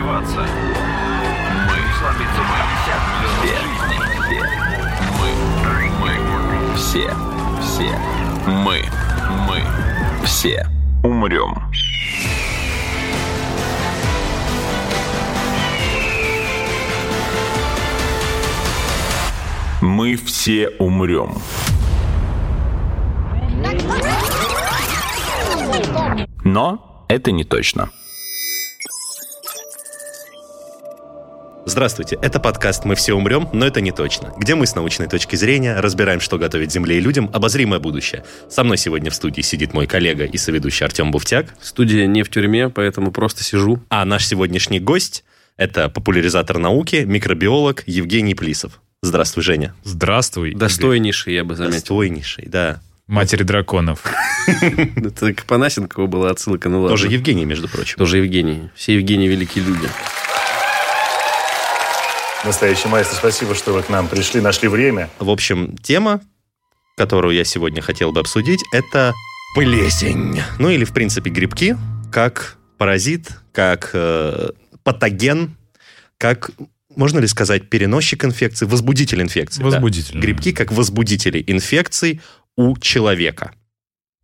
развиваться. Мы мы. Все. Мы. Мы. Все. Все. Мы. Мы. Все. Умрем. Мы все умрем. Но это не точно. Здравствуйте, это подкаст «Мы все умрем, но это не точно», где мы с научной точки зрения разбираем, что готовит Земле и людям обозримое будущее. Со мной сегодня в студии сидит мой коллега и соведущий Артем Буфтяк. Студия не в тюрьме, поэтому просто сижу. А наш сегодняшний гость – это популяризатор науки, микробиолог Евгений Плисов. Здравствуй, Женя. Здравствуй. Достойнейший, я бы заметил. Достойнейший, да. Матери драконов. Это к Панасенкову была отсылка, ну ладно. Тоже Евгений, между прочим. Тоже Евгений. Все Евгении великие люди. Настоящий мастер, спасибо, что вы к нам пришли, нашли время. В общем, тема, которую я сегодня хотел бы обсудить, это плесень. Ну или, в принципе, грибки, как паразит, как э, патоген, как, можно ли сказать, переносчик инфекции, возбудитель инфекции. да? Возбудитель. Грибки как возбудители инфекций у человека.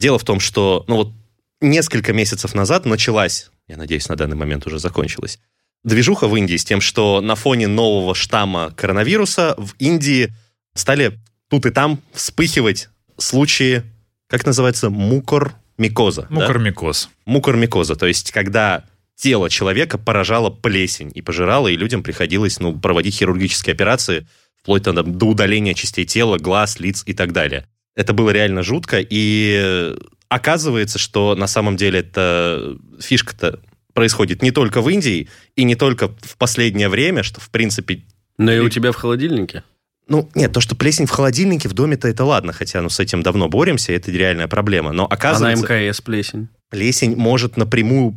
Дело в том, что ну вот несколько месяцев назад началась, я надеюсь, на данный момент уже закончилась, движуха в Индии с тем, что на фоне нового штамма коронавируса в Индии стали тут и там вспыхивать случаи, как называется, мукормикоза. да? Мукормикоз. Мукормикоза, то есть когда тело человека поражало плесень и пожирало, и людям приходилось ну, проводить хирургические операции вплоть там, до удаления частей тела, глаз, лиц и так далее. Это было реально жутко, и э, оказывается, что на самом деле эта фишка-то происходит не только в Индии и не только в последнее время, что, в принципе, Но и у тебя в холодильнике? ну, нет, то, что плесень в холодильнике в доме-то это ладно, хотя ну, с этим давно боремся, это реальная проблема. Но А на оказывается, МКС плесень. плесень может напрямую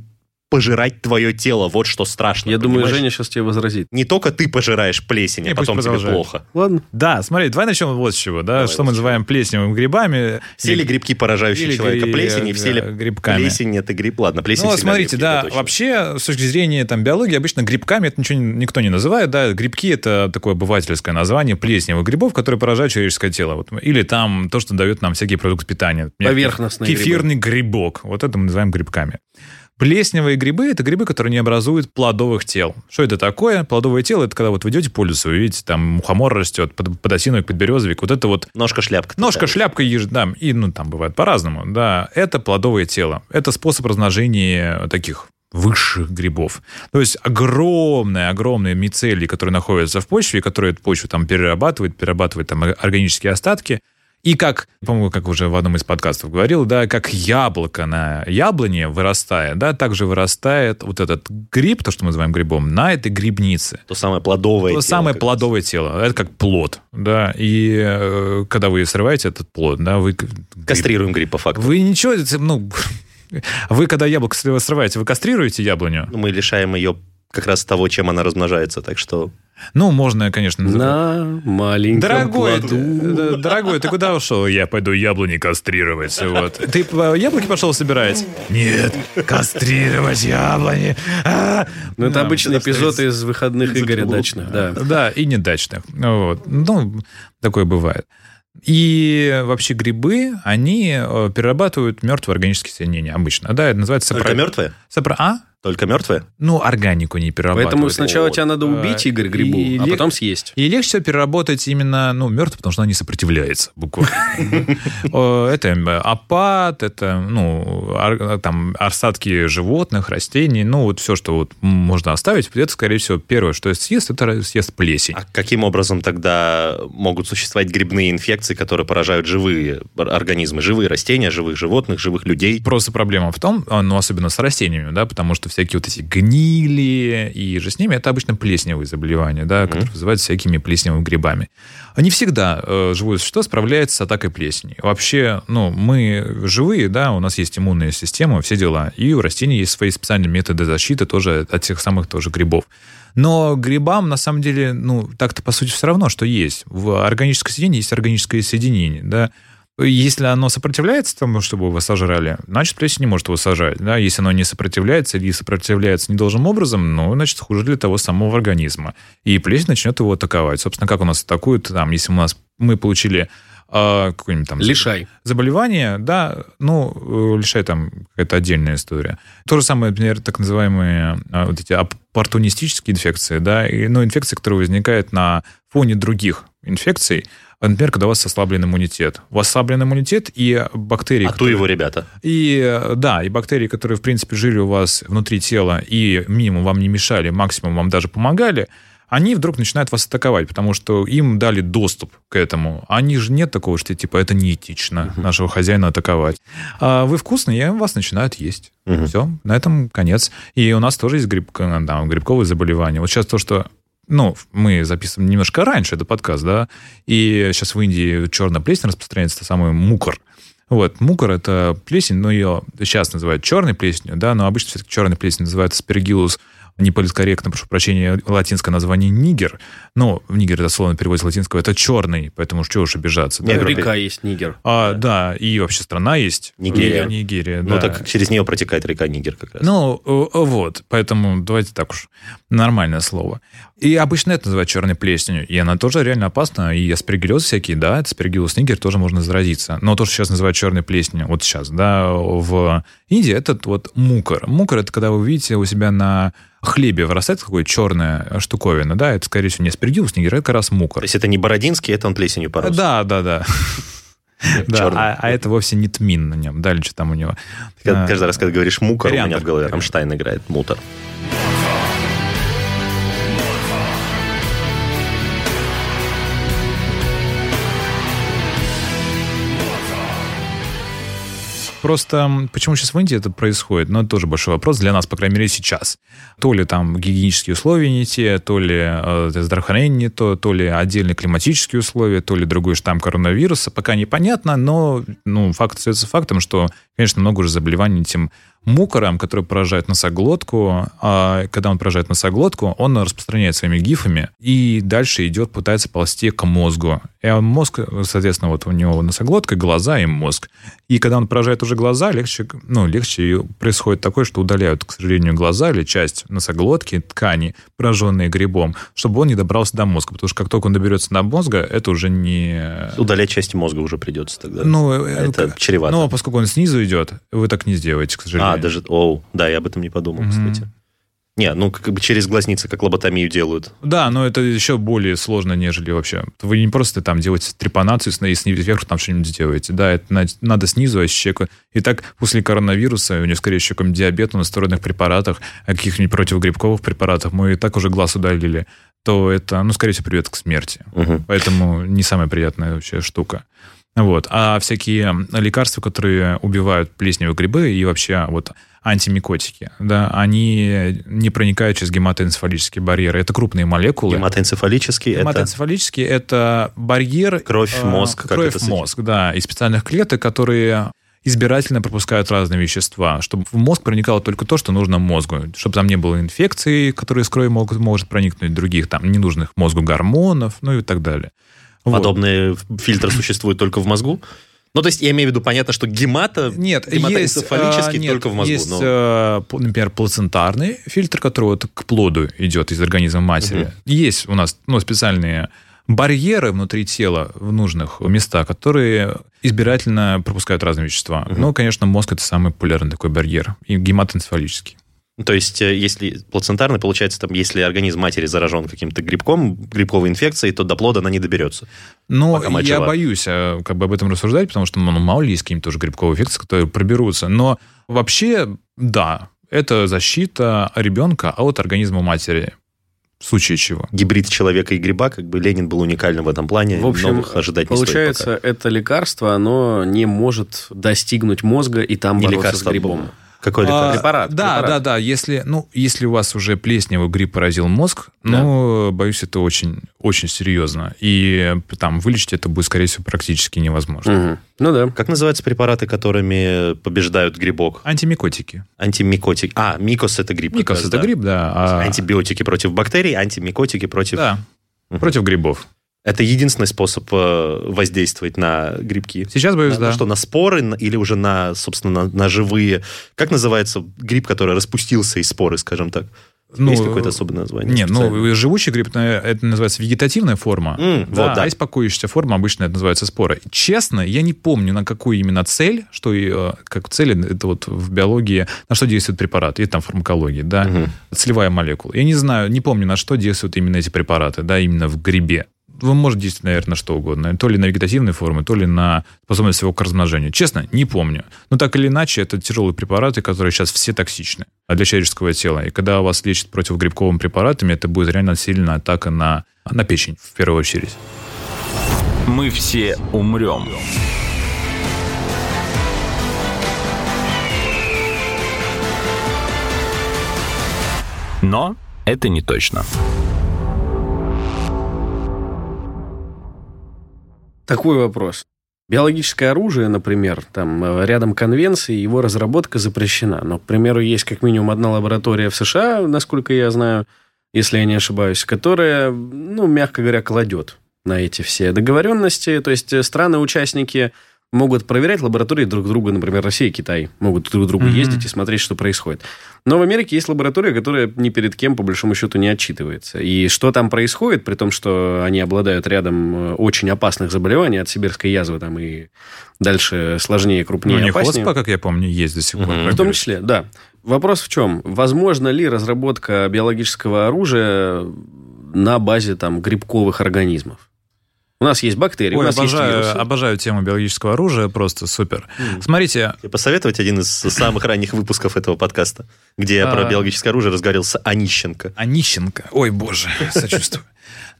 пожирать твое тело. Вот что страшно. Я думаю, понимаешь? Женя сейчас тебе возразит. Не только ты пожираешь плесень, а потом тебе плохо. Ладно. Да, смотри, давай начнем вот с чего, да, Давай, что мы называем плесневыми грибами. Все ли грибки, поражающие или человека гри- плесенью, все ли э, грибками. плесень это гриб? Ладно, плесень Ну, смотрите, грибки, да, вообще, с точки зрения там, биологии, обычно грибками это ничего никто не называет, да, грибки это такое обывательское название плесневых грибов, которые поражают человеческое тело. Вот. Или там то, что дает нам всякие продукты питания. Поверхностные Кефирный грибок, вот это мы называем грибками. Плесневые грибы – это грибы, которые не образуют плодовых тел. Что это такое? Плодовое тело – это когда вот вы идете по лесу, вы видите, там мухомор растет, под, подосиновик, подберезовик. Вот это вот Ножка-шляпка. Ножка, такая. шляпка, еж... да, и, ну, там бывает по-разному, да, это плодовое тело. Это способ размножения таких высших грибов. То есть огромные, огромные мицелии, которые находятся в почве, которые эту почву там перерабатывают, перерабатывают там органические остатки. И как, по-моему, как уже в одном из подкастов говорил, да, как яблоко на яблоне вырастает, да, также вырастает вот этот гриб, то, что мы называем грибом, на этой грибнице. То самое плодовое То тело, самое плодовое тело. Это как плод, да. И э, когда вы срываете этот плод, да, вы... гриб- Кастрируем гриб по факту. Вы ничего, ну... Вы, когда яблоко срыва- срываете, вы кастрируете яблоню? Мы лишаем ее как раз того, чем она размножается, так что... Ну, можно, конечно... На маленьком Дорогой, плоду. д- дорогой, ты куда ушел? Я пойду яблони кастрировать. Вот. Ты э, яблоки пошел собирать? Нет, кастрировать яблони. А! Ну, это Да, обычный эпизод из выходных Игоря. Дачных, да. Да, и недачных. Вот. Ну, такое бывает. И вообще грибы, они э, перерабатывают мертвые органические соединения обычно. Да, это называется сопро- мертвые? сопро- А? Только мертвые? Ну, органику не перерабатывают. Поэтому сначала Вот. тебя надо убить, Игорь, грибу, и а лег- потом съесть. И легче всего переработать именно, ну, мертвый, потому что она не сопротивляется, буквально. Это э, опад, это, ну, там, остатки животных, растений, ну, вот все, что вот можно оставить, это, скорее всего, первое, что съест, это съест плесень. А каким образом тогда могут существовать грибные инфекции, которые поражают живые организмы, живые растения, живых животных, живых людей? Просто проблема в том, а, ну, особенно с растениями, да, потому что всякие вот эти гнили и же с ними, это обычно плесневые заболевания, да, которые вызываются всякими плесневыми грибами. Не всегда э, живое существо справляется с атакой плесени. Вообще, ну, мы живые, да, у нас есть иммунная система, все дела. И у растений есть свои специальные методы защиты тоже от тех самых тоже грибов. Но грибам, на самом деле, ну, так-то, по сути, все равно, что есть. В органическом соединении есть органическое соединение, да. Если оно сопротивляется тому, чтобы вы сожрали, значит, плесень не может его сожрать. Да? Если оно не сопротивляется или сопротивляется недолжным образом, ну, значит, хуже для того самого организма. И плесень начнет его атаковать. Собственно, как у нас атакуют, там, если у нас мы получили э, какой-нибудь там... Лишай. Заболевание, да, ну, э, лишай там какая-то отдельная история. То же самое, например, так называемые э, вот эти оппортунистические инфекции, да, и, ну, инфекции, которые возникают на фоне других инфекций, Например, когда у вас ослаблен иммунитет. У вас ослаблен иммунитет, и бактерии... А которые... то его ребята. И, да, и бактерии, которые, в принципе, жили у вас внутри тела и минимум вам не мешали, максимум вам даже помогали, они вдруг начинают вас атаковать, потому что им дали доступ к этому. Они же нет такого, что типа это неэтично uh-huh. нашего хозяина атаковать. А вы вкусные, и вас начинают есть. Uh-huh. Все, на этом конец. И у нас тоже есть гриб, да, грибковые заболевания. Вот сейчас то, что ну, мы записываем немножко раньше этот подкаст, да, и сейчас в Индии черная плесень распространяется, самый мукор. Вот, мукор – это плесень, но ее сейчас называют черной плесенью, да, но обычно все-таки черной плесень называют спирогилус не политкорректно, прошу прощения, латинское название Нигер. Но в Нигер дословно переводится с латинского, это черный, поэтому что уж обижаться. Да? Река есть Нигер. А, да. да, и вообще страна есть. Нигерия. Нигерия, Ну, так через нее протекает река Нигер как раз. Ну, вот, поэтому давайте так уж, нормальное слово. И обычно это называют черной плесенью, и она тоже реально опасна, и аспергиллез всякие, да, аспергиллус нигер тоже можно заразиться. Но то, что сейчас называют черной плесенью, вот сейчас, да, в Индии, этот вот мукор. Мукор – это когда вы видите у себя на хлебе вырастает такая черная штуковина, да, это, скорее всего, не аспергиллус нигер, это как раз мукор. То есть это не бородинский, это он плесенью порос. Да, да, да. Да, а, а это вовсе не тмин на нем. Дальше там у него. Каждый раз, когда говоришь мукор, у меня в голове Рамштайн играет мутор. Просто почему сейчас в Индии это происходит? Ну, это тоже большой вопрос для нас, по крайней мере, сейчас. То ли там гигиенические условия не те, то ли э, здравоохранение не то, то ли отдельные климатические условия, то ли другой штамм коронавируса. Пока непонятно, но ну, факт остается фактом, что, конечно, много уже заболеваний этим мукором, который поражает носоглотку. А когда он поражает носоглотку, он распространяет своими гифами и дальше идет, пытается ползти к мозгу. И мозг, соответственно, вот у него носоглотка, глаза и мозг. И когда он поражает уже глаза, легче, ну, легче происходит такое, что удаляют, к сожалению, глаза или часть носоглотки, ткани, пораженные грибом, чтобы он не добрался до мозга. Потому что как только он доберется до мозга, это уже не... Удалять части мозга уже придется тогда. Ну, это ну, чревато. Ну, поскольку он снизу идет, вы так не сделаете, к сожалению. А, даже... Оу, да, я об этом не подумал, mm-hmm. кстати. Не, ну как бы через глазницы, как лоботомию делают. Да, но это еще более сложно, нежели вообще. Вы не просто там делаете трепанацию и снизу вверх там что-нибудь делаете. Да, это надо снизу, а человека... И так после коронавируса, у него, скорее всего, какой-нибудь диабет на стероидных препаратах, а каких-нибудь противогрибковых препаратах, мы и так уже глаз удалили, то это, ну, скорее всего, приведет к смерти. Угу. Поэтому не самая приятная вообще штука. Вот. А всякие лекарства, которые убивают плесневые грибы и вообще вот антимикотики, да, они не проникают через гематоэнцефалические барьеры. Это крупные молекулы. Гематоэнцефалический Гематоэнцефалический это... это барьер... Кровь в мозг. Э, кровь мозг, да, из специальных клеток, которые избирательно пропускают разные вещества, чтобы в мозг проникало только то, что нужно мозгу, чтобы там не было инфекций, которые с кровью могут, может проникнуть, других там ненужных мозгу гормонов, ну и так далее. Подобные вот. фильтры существуют только в мозгу? Ну, то есть, я имею в виду, понятно, что гемата, нет, гематоэнцефалический есть, только в мозгу. Есть, но... Э, например, плацентарный фильтр, который вот к плоду идет из организма матери. Угу. Есть у нас ну, специальные барьеры внутри тела в нужных местах, которые избирательно пропускают разные вещества. Угу. Ну, конечно, мозг это самый популярный такой барьер, и гематоэнцефалический. То есть, э, если плацентарный, получается, там, если организм матери заражен каким-то грибком, грибковой инфекцией, то до плода она не доберется. Ну, я жива. боюсь э, как бы об этом рассуждать, потому что, ну, мало ли есть какие-нибудь тоже грибковые инфекции, которые проберутся. Но вообще, да, это защита ребенка от организма матери. В случае чего. Гибрид человека и гриба, как бы Ленин был уникальным в этом плане. В общем, Новых ожидать получается, не стоит пока. это лекарство, оно не может достигнуть мозга и там не бороться лекарство, с грибом. Какой лекарство? А, препарат. Да, препарат. да, да. Если, ну, если у вас уже плесневый грипп поразил мозг, да. ну, боюсь, это очень, очень серьезно. И там вылечить это будет, скорее всего, практически невозможно. Угу. Ну да. Как называются препараты, которыми побеждают грибок? Антимикотики. Антимикотики. А, микос это гриб. Микос это да. гриб, да. А... Антибиотики против бактерий, антимикотики против... Да, угу. против грибов. Это единственный способ э, воздействовать на грибки. Сейчас боюсь, на, да. Что, на споры или уже на, собственно, на, на живые... Как называется гриб, который распустился из споры, скажем так? Ну, есть какое-то особое название? Нет, ну, живучий гриб, это называется вегетативная форма. Mm, да, вот, да. А есть покоящаяся форма, обычно это называется спора. Честно, я не помню, на какую именно цель, что э, как цель, это вот в биологии, на что действует препарат, и там фармакологии, да, угу. целевая молекула. Я не знаю, не помню, на что действуют именно эти препараты, да, именно в грибе вы можете действовать, наверное, на что угодно. То ли на вегетативные формы, то ли на способность его к размножению. Честно, не помню. Но так или иначе, это тяжелые препараты, которые сейчас все токсичны для человеческого тела. И когда вас лечат противогрибковыми препаратами, это будет реально сильная атака на, на печень, в первую очередь. Мы все умрем. Но это не точно. Такой вопрос. Биологическое оружие, например, там э, рядом конвенции, его разработка запрещена. Но, к примеру, есть как минимум одна лаборатория в США, насколько я знаю, если я не ошибаюсь, которая, ну, мягко говоря, кладет на эти все договоренности. То есть э, страны-участники могут проверять лаборатории друг друга, например, Россия и Китай могут друг к другу mm-hmm. ездить и смотреть, что происходит. Но в Америке есть лаборатория, которая ни перед кем, по большому счету, не отчитывается. И что там происходит, при том, что они обладают рядом э, очень опасных заболеваний от сибирской язвы там и дальше сложнее, крупнее, ну, не опаснее. хоспа, как я помню, есть до сих пор. Mm-hmm. В том числе, да. Вопрос в чем? Возможно ли разработка биологического оружия на базе там грибковых организмов? У нас есть бактерии, Ой, у нас обожаю, есть вирусы. обожаю тему биологического оружия, просто супер. Mm. Смотрите... Я посоветовать один из самых ранних выпусков этого подкаста, где я про биологическое оружие разговаривал с Онищенко. Онищенко? Ой, боже, сочувствую.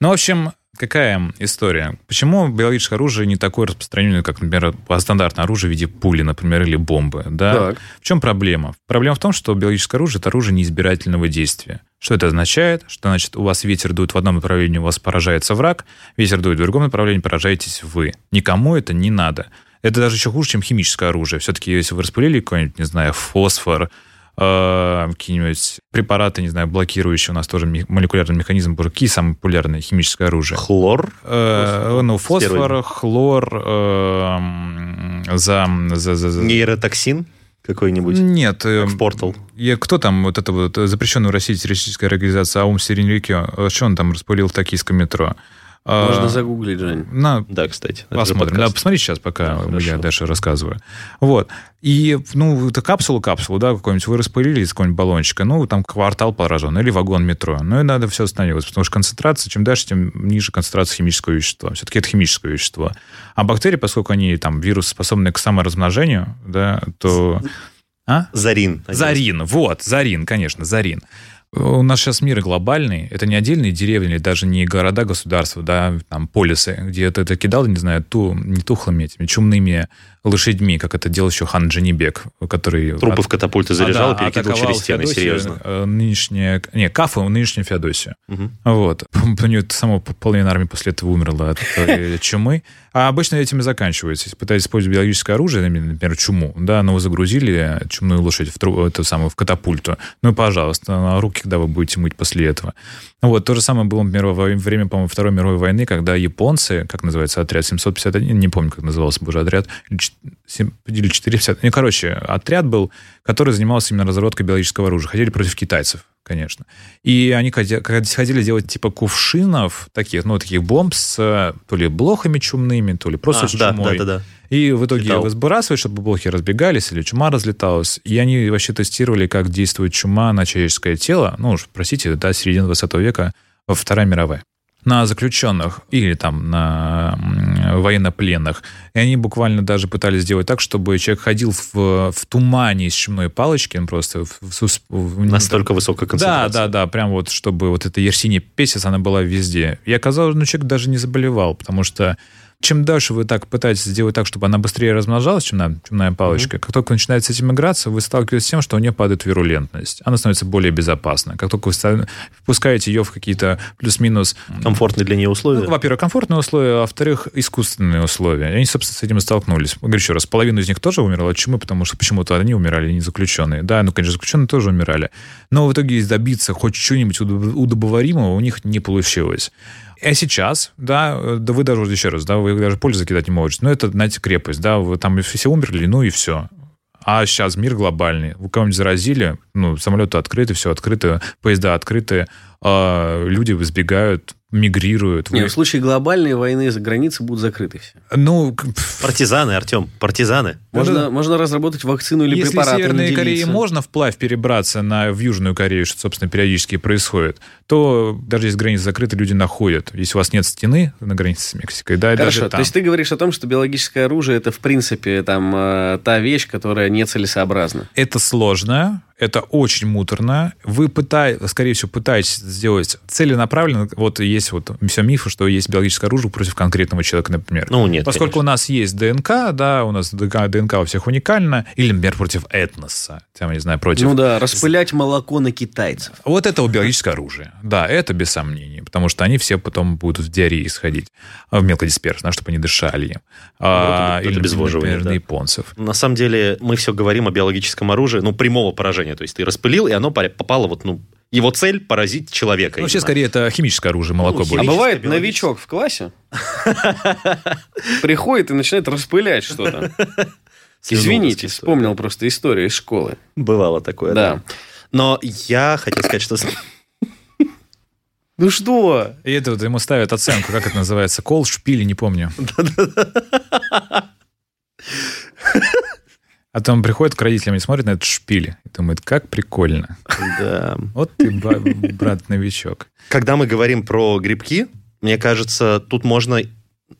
Ну, в общем, какая история? Почему биологическое оружие не такое распространенное, как, например, стандартное оружие в виде пули, например, или бомбы? Да? Так. В чем проблема? Проблема в том, что биологическое оружие – это оружие неизбирательного действия. Что это означает? Что, значит, у вас ветер дует в одном направлении, у вас поражается враг, ветер дует в другом направлении, поражаетесь вы. Никому это не надо. Это даже еще хуже, чем химическое оружие. Все-таки, если вы распылили какой-нибудь, не знаю, фосфор, какие-нибудь препараты, не знаю, блокирующие у нас тоже молекулярный механизм, боже, какие самые популярные химическое оружие? Хлор? Э, ну, фосфор, хлор, э, за, за, за, за... Нейротоксин? какой-нибудь? Нет. Как в Портал. Я, кто там, вот это вот запрещенная в России террористическая организация Аум Сиренрикио, что он там распылил в токийском метро? Можно а, загуглить, Жень. На, да, кстати. Посмотрим. Да, посмотри сейчас, пока да, я дальше рассказываю. Вот. И, ну, это капсулу-капсулу, да, какой-нибудь вы распылили из какого-нибудь баллончика, ну, там квартал поражен, или вагон метро. Ну, и надо все останавливаться, потому что концентрация, чем дальше, тем ниже концентрация химического вещества. Все-таки это химическое вещество. А бактерии, поскольку они, там, вирусы, способны к саморазмножению, да, то... А? Зарин. Зарин, вот, Зарин, конечно, Зарин. У нас сейчас мир глобальный. Это не отдельные деревни, или даже не города, государства, да, там полисы, где ты это кидал, не знаю, ту, не тухлыми этими чумными лошадьми, как это делал еще хан Джанибек, который... Трупы от... в катапульты заряжал а, да, и перекидывал через стены, Феодосию, серьезно. Э, нынешняя... Не, Кафу, нынешнюю Феодосию. Угу. Вот. У нее само половина армии после этого умерла от чумы. А обычно этим и заканчивается. Пытаетесь использовать биологическое оружие, например, чуму, да, но вы загрузили чумную лошадь в, тру... эту самую, в катапульту, ну, пожалуйста, руки, когда вы будете мыть после этого. Вот. То же самое было, например, во время, по-моему, Второй мировой войны, когда японцы, как называется отряд 751, не помню, как назывался боже отряд, или 450. Ну, короче, отряд был, который занимался именно разработкой биологического оружия. Хотели против китайцев, конечно. И они хотели делать типа кувшинов таких, ну, таких бомб с то ли блохами чумными, то ли просто а, с чумой. Да, да, да. И в итоге Читал. сбрасывали, чтобы блохи разбегались или чума разлеталась. И они вообще тестировали, как действует чума на человеческое тело. Ну уж, простите, да, середина 20 века, Вторая мировая на заключенных или там на военнопленных. И они буквально даже пытались сделать так, чтобы человек ходил в, в тумане из чумной палочки, он просто... В, в, в, Настолько высокая концентрация. Да, да, да, прям вот, чтобы вот эта Ерсиния Песец, она была везде. И оказалось, ну, человек даже не заболевал, потому что чем дальше вы так пытаетесь сделать так, чтобы она быстрее размножалась, чумная, чумная палочка, mm-hmm. как только начинает с этим играться, вы сталкиваетесь с тем, что у нее падает вирулентность. Она становится более безопасной. Как только вы впускаете ее в какие-то плюс-минус... Комфортные для нее условия? Ну, во-первых, комфортные условия, а во-вторых, искусственные условия. И они, собственно, с этим и столкнулись. Говорю еще раз, половина из них тоже умерла от чумы, потому что почему-то они умирали, не заключенные. Да, ну, конечно, заключенные тоже умирали. Но в итоге добиться хоть чего-нибудь удобоваримого у них не получилось. А сейчас, да, да вы даже, еще раз, да, вы даже пользу закидать не можете. Но это, знаете, крепость, да, вы там все умерли, ну и все. А сейчас мир глобальный. Вы кого-нибудь заразили, ну, самолеты открыты, все открыто, поезда открыты, а люди избегают мигрируют. Нет, в случае глобальной войны за границы будут закрыты все. Ну, партизаны, Артем, партизаны. Можно, да. можно разработать вакцину или Если препарат. Если Северной Корее можно вплавь перебраться на, в Южную Корею, что, собственно, периодически происходит, то даже если границы закрыты, люди находят. Если у вас нет стены на границе с Мексикой, да, Хорошо, даже там. то есть ты говоришь о том, что биологическое оружие это, в принципе, там, э, та вещь, которая нецелесообразна. Это сложно, это очень муторно. Вы пытаетесь, скорее всего, пытаетесь сделать целенаправленно. Вот есть вот все мифы, что есть биологическое оружие против конкретного человека, например. Ну, нет, Поскольку конечно. у нас есть ДНК, да, у нас ДНК, ДНК у всех уникальна, или, например, против этноса, там, не знаю, против... Ну да, распылять молоко на китайцев. Вот это биологическое оружие. Да, это без сомнений, потому что они все потом будут в диарее исходить, в мелкодисперсно, чтобы они дышали им. Ну, а, или, например, да. на японцев. На самом деле мы все говорим о биологическом оружии, ну, прямого поражения. То есть ты распылил, и оно попало вот, ну, его цель поразить человека. Ну, вообще, скорее, это химическое оружие, молоко ну, будет. А бывает новичок в классе приходит и начинает распылять что-то. Извините, вспомнил просто историю из школы. Бывало такое, да. Но я хотел сказать, что... Ну что? И это вот ему ставят оценку, как это называется, кол, шпили, не помню. А то он приходит к родителям и смотрит на этот шпиль и думает, как прикольно. Да. Вот ты, брат-новичок. Когда мы говорим про грибки, мне кажется, тут можно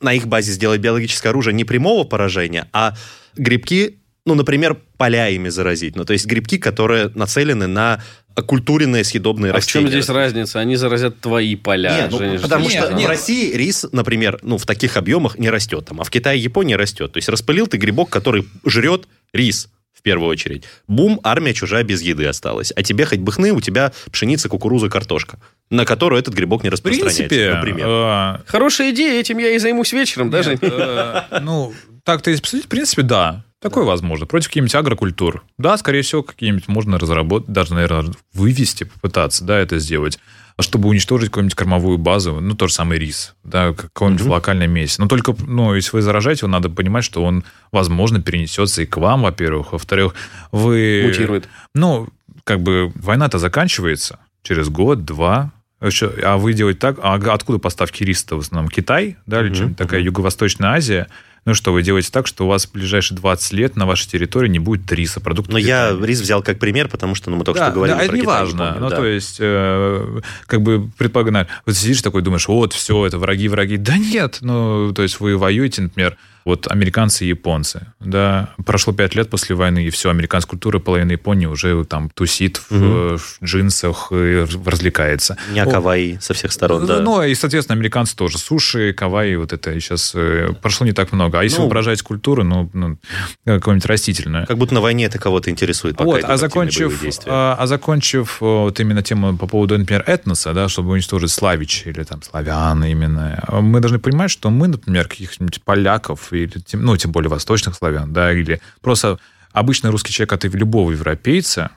на их базе сделать биологическое оружие не прямого поражения, а грибки, ну, например, поля ими заразить. Ну, то есть грибки, которые нацелены на оккультуренные съедобные а растения. в чем здесь разница? Они заразят твои поля. Нет, ну, потому нет, что нет. в России рис, например, ну, в таких объемах не растет. Там, а в Китае и Японии растет. То есть распылил ты грибок, который жрет рис в первую очередь. Бум, армия чужая без еды осталась. А тебе хоть бы хны, у тебя пшеница, кукуруза, картошка, на которую этот грибок не распространяется, в принципе, например. Э, Хорошая идея, этим я и займусь вечером даже. Э, ну, так-то если посмотреть, в принципе, да. Такое возможно. Против каких-нибудь агрокультур. Да, скорее всего, какие-нибудь можно разработать, даже, наверное, вывести, попытаться, да, это сделать чтобы уничтожить какую-нибудь кормовую базу, ну, тот же самый рис, да, какой-нибудь mm-hmm. локальной месте. Но только, ну, если вы заражаете, его надо понимать, что он, возможно, перенесется и к вам, во-первых. Во-вторых, вы... Мутирует. Ну, как бы война-то заканчивается через год, два, а вы делаете так, а откуда поставки риса в основном? Китай, да, или mm-hmm. такая Юго-Восточная Азия? Ну что, вы делаете так, что у вас в ближайшие 20 лет на вашей территории не будет риса, продуктов Но я рис взял как пример, потому что ну, мы только да, что говорили да, про это Китай. не важно. Помню, ну, да. то есть, э, как бы предполагаю, вот сидишь такой, думаешь, вот, все, это враги, враги. Да нет, ну, то есть вы воюете, например, вот американцы и японцы, да, прошло пять лет после войны, и все, американская культура, половина Японии уже там тусит угу. в, в джинсах и развлекается. Не Кавайи со всех сторон, да. Ну, и, соответственно, американцы тоже. Суши, Кавайи, вот это сейчас э, прошло не так много. А если ну, вы поражаете культуру, ну, ну какую-нибудь растительную. Как будто на войне это кого-то интересует. Пока вот, а закончив, а, а закончив вот именно тему по поводу, например, этноса, да, чтобы уничтожить славич или там славян именно, мы должны понимать, что мы, например, каких-нибудь поляков или, ну, тем более восточных славян, да, или просто обычный русский человек от любого европейца,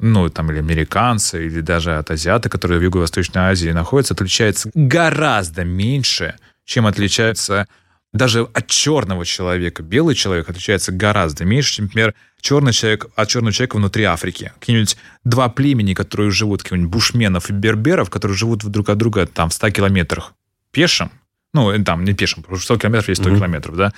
ну, там, или американца, или даже от азиата, которые в Юго-Восточной Азии находятся, отличается гораздо меньше, чем отличается даже от черного человека. Белый человек отличается гораздо меньше, чем, например, черный человек от черного человека внутри Африки. Какие-нибудь два племени, которые живут, каких-нибудь бушменов и берберов, которые живут друг от друга там в 100 километрах пешим, ну, там, не пешим, потому что 100 километров есть 100 mm-hmm. километров, да,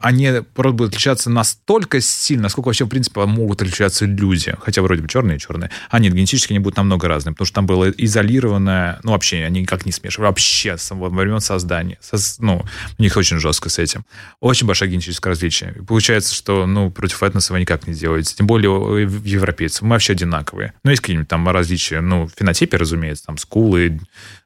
они просто будут отличаться настолько сильно, насколько вообще, в принципе, могут отличаться люди. Хотя вроде бы черные и черные. А нет, генетически они будут намного разные, потому что там было изолированное... Ну, вообще, они никак не смешивали. Вообще, с во времен создания. Со, ну, у них очень жестко с этим. Очень большое генетическое различие. И получается, что, ну, против этноса вы никак не делаете. Тем более европейцев. Мы вообще одинаковые. Ну, есть какие-нибудь там различия. Ну, в фенотипе, разумеется, там скулы,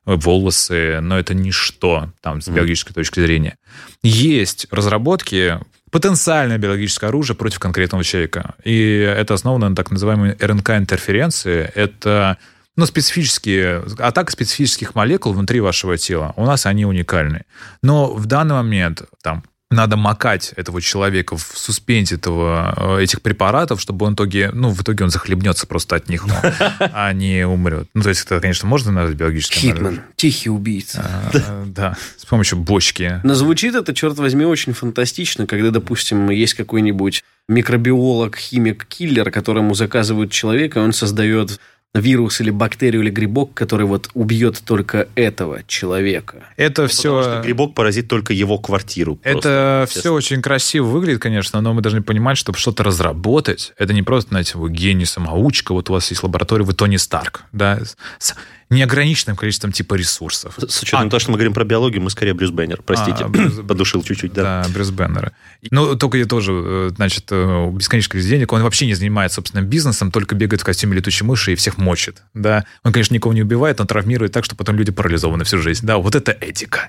волосы, но это ничто там с биологической точки зрения. Есть разработки потенциальное биологическое оружие против конкретного человека. И это основано на так называемой РНК-интерференции. Это ну, специфические, атака специфических молекул внутри вашего тела. У нас они уникальны. Но в данный момент там надо макать этого человека в суспензии этого, э, этих препаратов, чтобы он в итоге, ну, в итоге он захлебнется просто от них, ну, а не умрет. Ну, то есть, это, конечно, можно назвать биологическим Хитман, тихий убийца. А, Да, с помощью бочки. Но звучит это, черт возьми, очень фантастично, когда, допустим, есть какой-нибудь микробиолог, химик, киллер, которому заказывают человека, и он создает вирус или бактерию или грибок, который вот убьет только этого человека. Это Потому что все... грибок поразит только его квартиру. Это просто, все очень красиво выглядит, конечно, но мы должны понимать, чтобы что-то разработать, это не просто, знаете, вы гений, самоучка, вот у вас есть лаборатория, вы Тони Старк, да, неограниченным количеством типа ресурсов. С учетом А. того, что мы говорим про биологию, мы скорее Брюс Беннер. Простите, А, Брюс- подушил чуть-чуть, да. Да, Брюс Беннера. Ну, только я тоже, э, значит, э, бесконечное количество денег. Он вообще не занимается собственным бизнесом, только бегает в костюме летучей мыши и всех мочит. Да. Он, конечно, никого не убивает, он травмирует так, что потом люди парализованы всю жизнь. Да, вот это этика.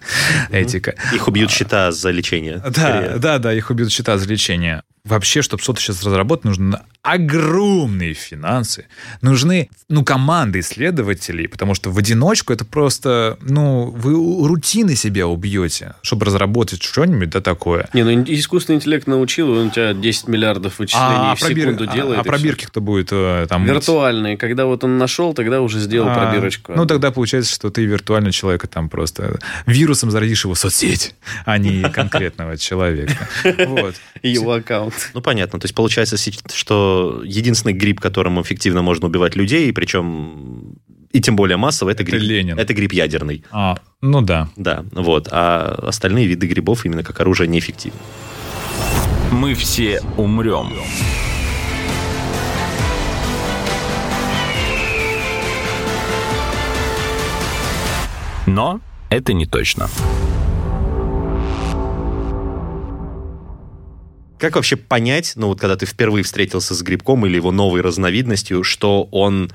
Этика. Их убьют счета за лечение. Да, скорее. да, да, их убьют счета за лечение. Вообще, чтобы что-то сейчас разработать, нужны огромные финансы. Нужны, ну, команды исследователей, потому что в одиночку это просто, ну, вы рутины себя убьете, чтобы разработать что-нибудь, да, такое. Не, ну искусственный интеллект научил, он у тебя 10 миллиардов вычислений в пробир- секунду делает. а, всё. пробирки кто будет э, там... Виртуальные. Когда вот он нашел, тогда уже сделал А, пробирочку. Ну, тогда получается, что ты виртуально человека там просто вирусом заразишь его соцсеть, а не конкретного человека. Вот. Его аккаунт. Ну, понятно. То есть получается, что единственный гриб, которым эффективно можно убивать людей, причем и тем более массово, это, Это гриб, Ленин. это гриб ядерный. А, ну да. Да, вот. А остальные виды грибов именно как оружие неэффективны. Мы все умрем. Но это не точно. Как вообще понять, ну вот когда ты впервые встретился с грибком или его новой разновидностью, что он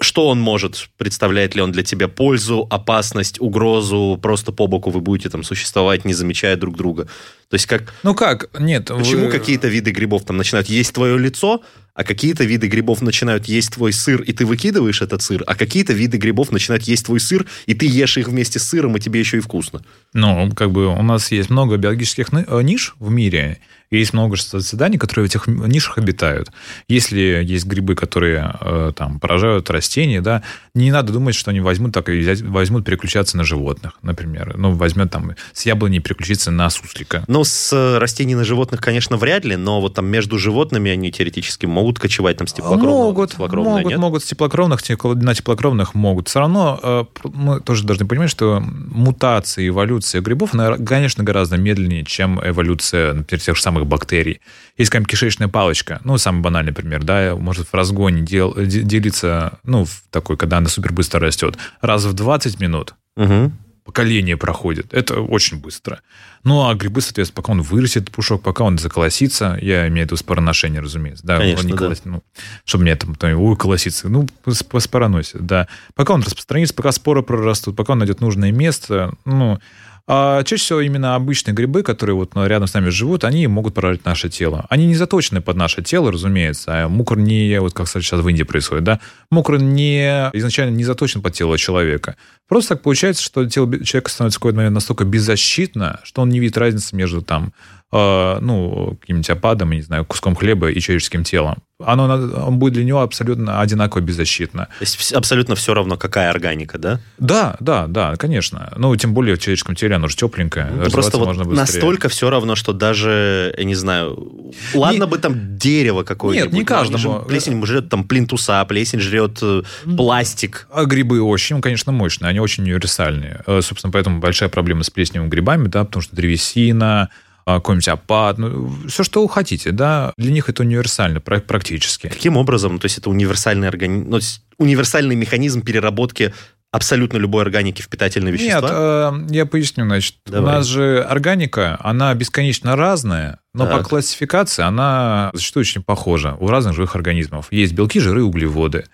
что он может, представляет ли он для тебя пользу, опасность, угрозу, просто по боку вы будете там существовать, не замечая друг друга. То есть как, Ну как? Нет. почему вы- какие-то виды грибов там начинают есть твое лицо, а какие-то виды грибов начинают есть твой сыр, и ты выкидываешь этот сыр, а какие-то виды грибов начинают есть твой сыр, и ты ешь их вместе с сыром, и тебе еще и вкусно. Ну, как бы у нас есть много биологических э, ниш в мире, и есть много созданий, которые в этих нишах обитают. Если есть грибы, которые э, там поражают растения, да, не надо думать, что они возьмут так и взять- возьмут переключаться на животных, например. Ну, возьмет там с яблони переключиться на суслика. Ну, с э, растений на животных, конечно, вряд ли, но вот там между животными они теоретически могут кочевать там с теплокровного. Могут, могут, нет? могут с теплокровных, тепло- на теплокровных могут. Все равно э, мы тоже должны понимать, что мутация, эволюция грибов, она, конечно, гораздо медленнее, чем эволюция, например, тех же самых бактерий. Есть какая-нибудь кишечная палочка, ну, самый банальный пример, да, может в разгоне дел- де- делиться, ну, в такой, когда она супер быстро растет, раз в 20 минут Мгм. поколение проходит. Это очень быстро. Ну, а грибы, соответственно, пока он вырастет, пушок, пока он заколосится, я имею в виду спороношение, разумеется. Да, Конечно, он не да. колос- ну, чтобы мне там, там ой, колосится. Ну, сп- спороносит, да. Пока он распространится, пока споры прорастут, пока он найдет нужное место, ну, а чаще всего именно обычные грибы, которые вот ну, рядом с нами живут, они могут поражать наше тело. Они не заточены под наше тело, разумеется. А мукор не, вот как сейчас в Индии происходит, да, мукор не, изначально не заточен под тело человека. Просто так получается, что тело человека становится в какой-то момент настолько беззащитно, что он не видит разницы между там, ну, каким-нибудь опадом, не знаю, куском хлеба и человеческим телом. Оно, он будет для него абсолютно одинаково беззащитно. То есть абсолютно все равно, какая органика, да? Да, да, да, конечно. Ну, тем более в человеческом теле оно же тепленькое. Ну, просто вот можно быстрее. настолько все равно, что даже, я не знаю, ладно бы там дерево какое-нибудь. Нет, не каждому. Плесень жрет там плинтуса, плесень жрет э, пластик. А грибы очень, конечно, мощные, они очень универсальные. Э, Собственно, поэтому большая проблема с плесневыми грибами, да, потому что древесина, какой-нибудь опад, ну, все, что вы хотите, да, для них это универсально пра- практически. Каким образом? То есть это универсальный, органи... ну, универсальный механизм переработки абсолютно любой органики в питательные Нет, вещества? э, я поясню, значит, Давай. у нас же органика, она бесконечно разная, но по Так. классификации она зачастую очень похожа у разных живых организмов. Есть белки, жиры, углеводы.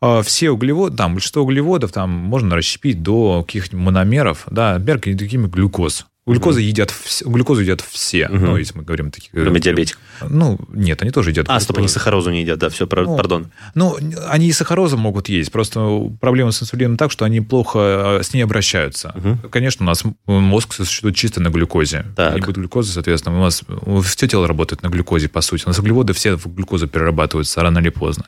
А Все углеводы, там, большинство углеводов там можно расщепить до каких-нибудь мономеров, да, например, такими глюкоз. Глюкоза едят, вс- глюкозу едят все, Мгм. ну, если мы говорим таких... Кроме диабетиков. Ну, нет, они тоже едят А, стоп, они глюкозу. сахарозу не едят, да, все, Ну, пардон. Ну, они и сахарозу могут есть, просто проблема с инсулином так, что они плохо э, с ней обращаются. Мгм. Конечно, у нас мозг существует чисто на глюкозе. Так. Не будет глюкозы, соответственно, у нас все тело работает на глюкозе, по сути. У нас углеводы все в глюкозу перерабатываются рано или поздно.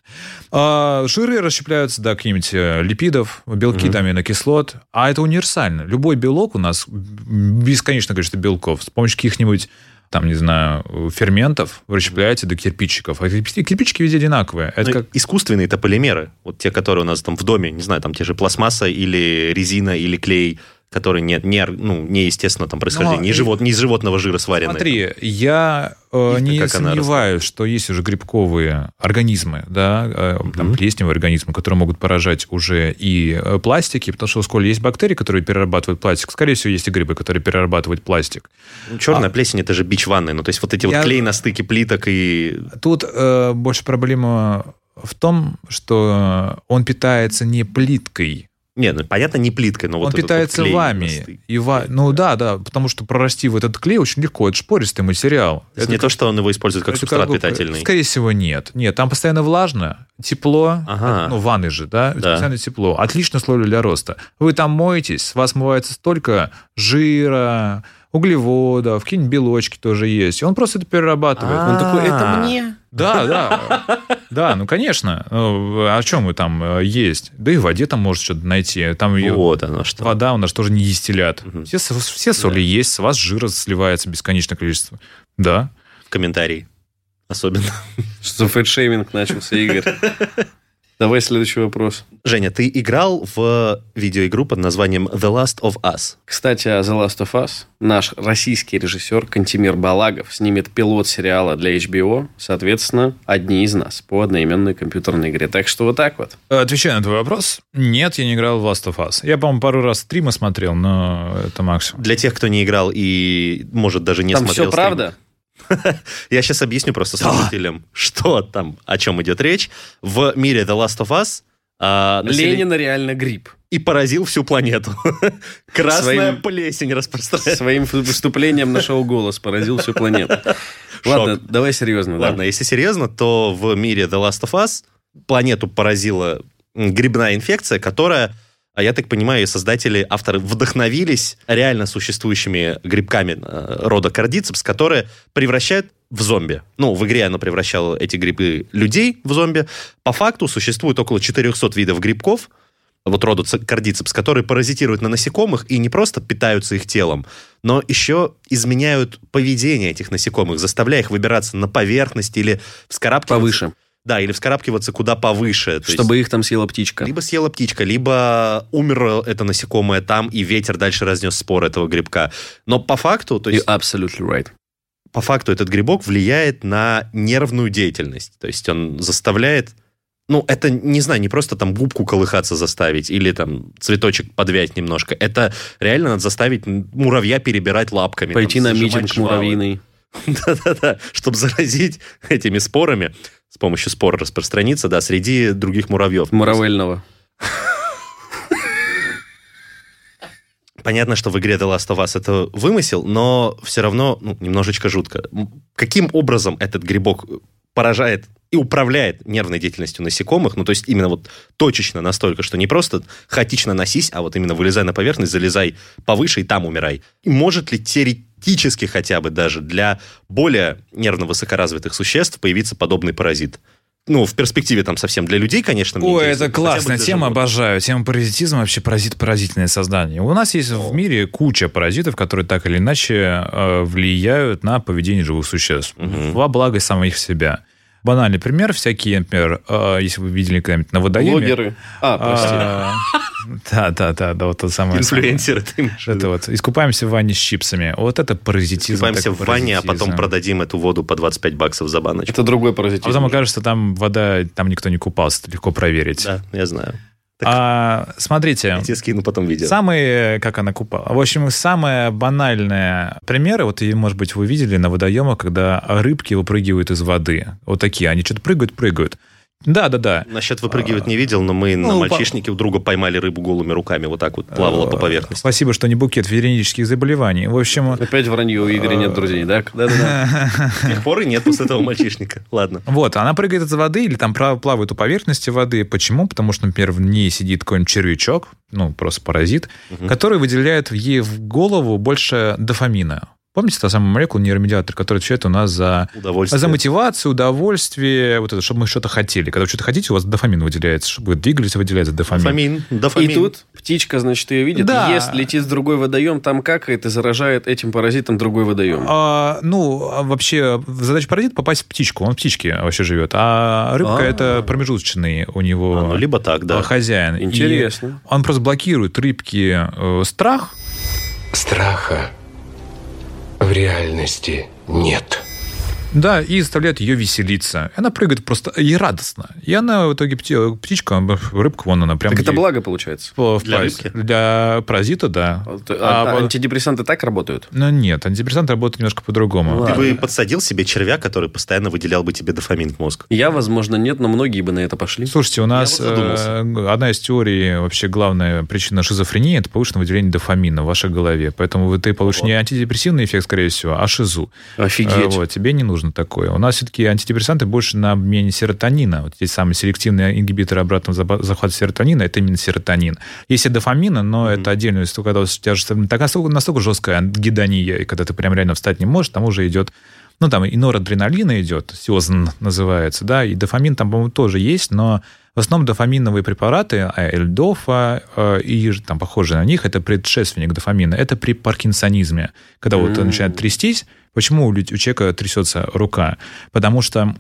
А жиры расщепляются до каких-нибудь э, липидов, белки, Мгм. там, аминокислот. А это универсально. Любой белок у нас, бесконечное количество белков, с помощью каких-нибудь там, не знаю, ферментов вы расщепляете до кирпичиков. А кирпичики везде одинаковые. Это Ну, как Искусственные-то полимеры, вот те, которые у нас там в доме, не знаю, там те же пластмасса или резина или клей, которые не, не, ну, не естественно там происхождение, Ну, не, живот, не из животного жира сваренные. Смотри, я э, не как сомневаюсь, что есть уже грибковые организмы, да, э, там плесневые организмы, которые могут поражать уже и э, пластики, потому что в школе есть бактерии, которые перерабатывают пластик. Скорее всего, есть и грибы, которые перерабатывают пластик. Ну, Черная плесень это же бич ванны. Ну, то есть вот эти Я- вот клей на стыке плиток и. Тут э, больше проблема в том, что он питается не плиткой, Не, ну понятно, не плиткой, но вот он вот питается клей на вами. И ва- Ну да, да, потому что прорасти в этот клей очень легко. Это шпористый материал. То есть не то, что он его использует как Это субстрат как- питательный. Скорее всего, нет. Нет, там постоянно влажно, тепло. Ага. Ну, ванны же, да? Да. Постоянно тепло. Отличный слой для роста. Вы там моетесь, с вас смывается столько жира, углеводов, какие-нибудь белочки тоже есть. И он просто это перерабатывает. А. Он такой, это мне? Да, да. Да, ну, конечно. Ну, О чем вы там э, есть? Да и в воде там может что-то найти. Там ее- Вот оно что. Вода у нас тоже не дистиллят. Мгм. Все, все соли Да. есть, с вас жира сливается бесконечное количество. Да. В комментарии. Особенно. Что за фэтшейминг начался, Игорь? Давай следующий вопрос. Женя, ты играл в видеоигру под названием The Last of Us. Кстати, о The Last of Us. Наш российский режиссер Кантимир Балагов снимет пилот сериала для HBO, соответственно, одни из нас по одноименной компьютерной игре. Так что вот так вот. Отвечаю на твой вопрос. Нет, я не играл в Last of Us. Я, по-моему, пару раз стримы смотрел, но это максимум. Для тех, кто не играл и, может, даже не Там смотрел все стрим. правда? Я сейчас объясню просто слушателям, что там, о чем идет речь. В мире The Last of Us а, население- Ленин реально гриб. и поразил всю планету. Красная Своим- плесень распространяется. Своим выступлением на шоу «Голос» поразил всю планету. Ладно, давай серьезно. да. Ладно, если серьезно, то в мире The Last of Us планету поразила грибная инфекция, которая, а я так понимаю, создатели, авторы вдохновились реально существующими грибками э, рода кардицепс, которые превращают в зомби. Ну, в игре она превращала эти грибы людей в зомби. По факту существует около 400 видов грибков, вот рода ц- кардицепс, которые паразитируют на насекомых и не просто питаются их телом, но еще изменяют поведение этих насекомых, заставляя их выбираться на поверхность или вскарабкиваться... Повыше. Да, или вскарабкиваться куда повыше. то есть Чтобы их там съела птичка. Либо съела птичка, либо умерло это насекомое там, и ветер дальше разнес спор этого грибка. Но по факту, то есть You're absolutely right. по факту этот грибок влияет на нервную деятельность. То есть он заставляет... Ну, это, не знаю, не просто там губку колыхаться заставить или там цветочек подвять немножко. Это реально надо заставить муравья перебирать лапками. Пойти там, на митинг муравьиный. Да-да-да, чтобы заразить этими спорами, с помощью спор распространиться, да, среди других муравьев. Муравельного. Понятно, что в игре The Last of Us это вымысел, но все равно ну, немножечко жутко. Каким образом этот грибок поражает и управляет нервной деятельностью насекомых, ну, то есть именно вот точечно настолько, что не просто хаотично носись, а вот именно вылезай на поверхность, залезай повыше и там умирай. И может ли теоретически хотя бы даже для более нервно высокоразвитых существ появиться подобный паразит? Ну, в перспективе там совсем для людей, конечно. интересно, это классная тема, животных. обожаю. Тема паразитизма вообще паразит поразительное создание. У нас есть в мире куча паразитов, которые так или иначе э, влияют на поведение живых существ Мгм. во благо самих себя. Банальный пример, всякие, например, э, если вы видели когда-нибудь на водоеме... Блогеры. А, прости. а, Да, да, да, да, вот тот самый... Инфлюенсеры? Это вот, искупаемся в ванне с чипсами. Вот это паразитизм. Искупаемся в ванне, а потом продадим эту воду по 25 баксов за баночку. Это другой А паразитизм. потом окажется, там вода, там никто не купался, это легко проверить. Да, я знаю. А, смотрите, Я тебе скину потом видео. самые, как она купала. В общем, самые банальные примеры, вот, может быть, вы видели на водоемах, когда рыбки выпрыгивают из воды. Вот такие, они что-то прыгают, прыгают. Да, да, да. Насчет выпрыгивать не видел, но мы на ну, по- мальчишнике у друга поймали рыбу голыми руками. Вот так вот плавала по поверхности. Спасибо, что не букет венерических заболеваний. В общем, Опять вранье, у Игоря нет друзей, да? Да-да-да. С тех пор и нет после этого мальчишника. Ладно. Вот, она прыгает из воды или там плавает у поверхности воды. Почему? Потому что, например, в ней сидит какой-нибудь червячок, ну, просто паразит, который выделяет ей в голову больше дофамина. Помните та самая молекула нейромедиатор, который отвечает у нас за, Удовольствие. за мотивацию, удовольствие, вот это, чтобы мы что-то хотели. Когда вы что-то хотите, у вас дофамин выделяется, чтобы вы двигались, выделяется дофамин. Дофамин. И Дофамин. тут птичка, значит, ее видит, Да. ест, летит в другой водоем, там какает и заражает этим паразитом другой водоем. А, ну, а вообще, задача паразита попасть в птичку. Он в птичке вообще живет. А рыбка А. это промежуточный у него А, ну, либо так, да. а, хозяин. И Интересно. он просто блокирует рыбки э, страх. Страха в реальности нет. Да, и заставляет ее веселиться. Она прыгает просто и радостно. И она в итоге пти- птичка, рыбка, вон она прям Так это ей благо получается. в- Для пасть. рыбки? Для паразита, да. А, А, а антидепрессанты так работают? Ну нет, антидепрессанты работают немножко по-другому. Ты бы подсадил себе червя, который постоянно выделял бы тебе дофамин в мозг. Я, возможно, нет, но многие бы на это пошли. Слушайте, у нас вот э, одна из теорий, вообще главная причина шизофрении, это повышенное выделение дофамина в вашей голове. Поэтому вы- ты получишь не антидепрессивный эффект, скорее всего, а шизу. Офигеть. Э, Вот, тебе не нужно такое. У нас все-таки антидепрессанты больше на обмене серотонина. Вот эти самые селективные ингибиторы обратного захвата серотонина, это именно серотонин. Есть и дофамина, но это отдельная история, когда у тебя же настолько, настолько жесткая гидония, и когда ты прям реально встать не можешь, там уже идет ну, там и норадреналина идет, сиозн называется, да, и дофамин там, по-моему, тоже есть, но в основном дофаминовые препараты, а, эльдофа э, и ж- там похожие на них, это предшественник дофамина. Это при паркинсонизме, когда вот начинает трястись. Почему у, у человека трясется рука? Потому что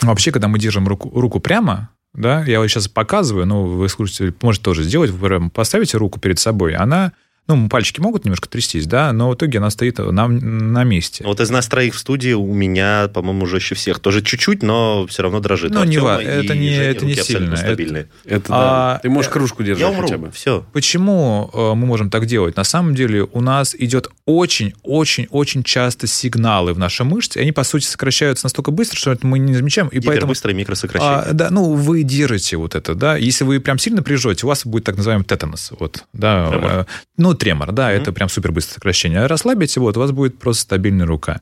вообще, когда мы держим руку, руку прямо, да, я вот сейчас показываю, ну, вы слушайте, можете тоже сделать, вы поставите руку перед собой, она, ну, пальчики могут немножко трястись, да, но в итоге она стоит на, на месте. Вот из нас троих в студии у меня, по-моему, жестче всех. Тоже чуть-чуть, но все равно дрожит. Ну, не ва- это не- Жени это не сильно. стабильные. Это А, да. Ты можешь кружку держать Я умру. хотя бы. Все. Почему э, мы можем так делать? На самом деле у нас идет очень-очень-очень часто сигналы в наши мышцы, и они, по сути, сокращаются настолько быстро, что это мы не замечаем, и поэтому... Гипербыстрое микросокращение. А, да, ну, вы держите вот это, да. Если вы прям сильно прижете, у вас будет так называемый тетанус. Вот, да, Тремор. э, ну, тремор, да, это прям супер быстрое сокращение. Расслабите, вот, у вас будет просто стабильная рука.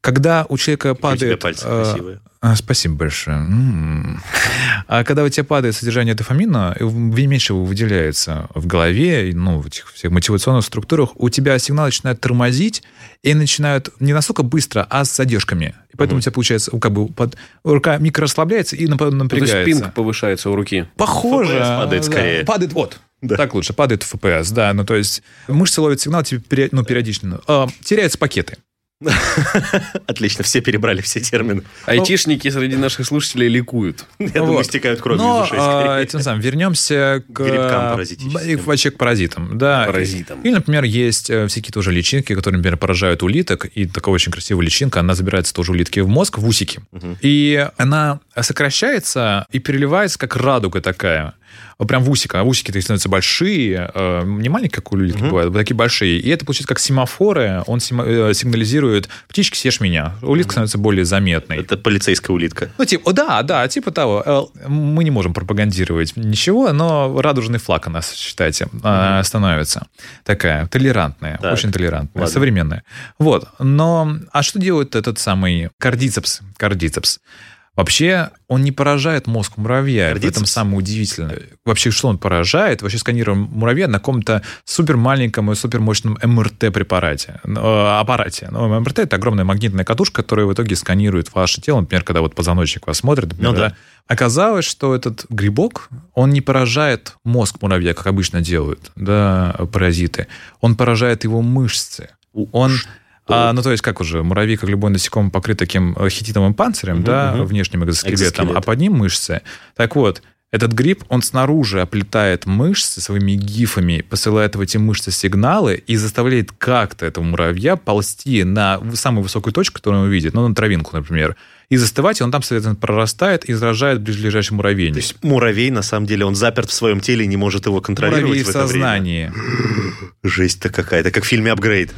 Когда у человека Какие у падает... пальцы э, красивые. а, Спасибо большое. М. А когда у тебя падает содержание дофамина, меньше его выделяется в голове, и, ну, в этих всех мотивационных структурах, у тебя сигнал начинает тормозить, и начинают не настолько быстро, а с задержками. И поэтому у тебя получается, ну, как бы под- рука микрорасслабляется и нап- То есть напрягается. пинг повышается у руки. Похоже. FPS падает да. скорее. Падает, вот. Да. Так лучше, падает в FPS, да. Ну, то есть мышцы ловят сигнал тебе пере- ну, периодично. А, теряются пакеты. Отлично, все перебрали все термины. Айтишники среди наших слушателей ликуют. Я думаю, Вот. стекают кровью Но, из ушей. а, этим самым вернемся к Грибкам э, паразитическим. вообще к паразитам. Да. Паразитам. Или, например, есть э, всякие тоже личинки, которые, например, поражают улиток, и такая очень красивая личинка, она забирается тоже улитки в мозг, в усики. И она сокращается и переливается, как радуга такая. Прям в усика. А усики такие становятся большие, э, не маленькие, как у улитки бывают, вот такие большие. И это получается как семафоры, он э, сигнализирует, птички, съешь меня. Улитка становится более заметной. Это полицейская улитка. Ну, типа, да, да, типа того. Э, Мы не можем пропагандировать ничего, но радужный флаг у нас, считайте, э, становится. Такая толерантная, Так. очень толерантная, Ладно. современная. Вот. Но, а что делает этот самый кардицепс? Кардицепс. Вообще, он не поражает мозг муравья. В Кардицепс? этом самое удивительное. Вообще, что он поражает? Вообще, сканируем муравья на каком-то супер маленьком и супер мощном МРТ-препарате, э, аппарате. Ну, МРТ – это огромная магнитная катушка, которая в итоге сканирует ваше тело. Например, когда вот позвоночник вас смотрит, например, Ну да. да. Оказалось, что этот грибок, он не поражает мозг муравья, как обычно делают да, паразиты. Он поражает его мышцы. Он а, ну, то есть, как уже, муравей, как любой насекомый, покрыт таким э, хитиновым панцирем, да, мгм. внешним экзоскелетом, Экзоскелет. а под ним мышцы. Так вот, этот гриб, он снаружи оплетает мышцы своими гифами, посылает в эти мышцы сигналы и заставляет как-то этого муравья ползти на самую высокую точку, которую он увидит, ну, на травинку, например, и застывать, и он там, соответственно, прорастает и заражает ближайший муравейник. То есть муравей, на самом деле, он заперт в своем теле и не может его контролировать Муравей в в сознании. Жесть-то какая-то, как в фильме «Апгрейд».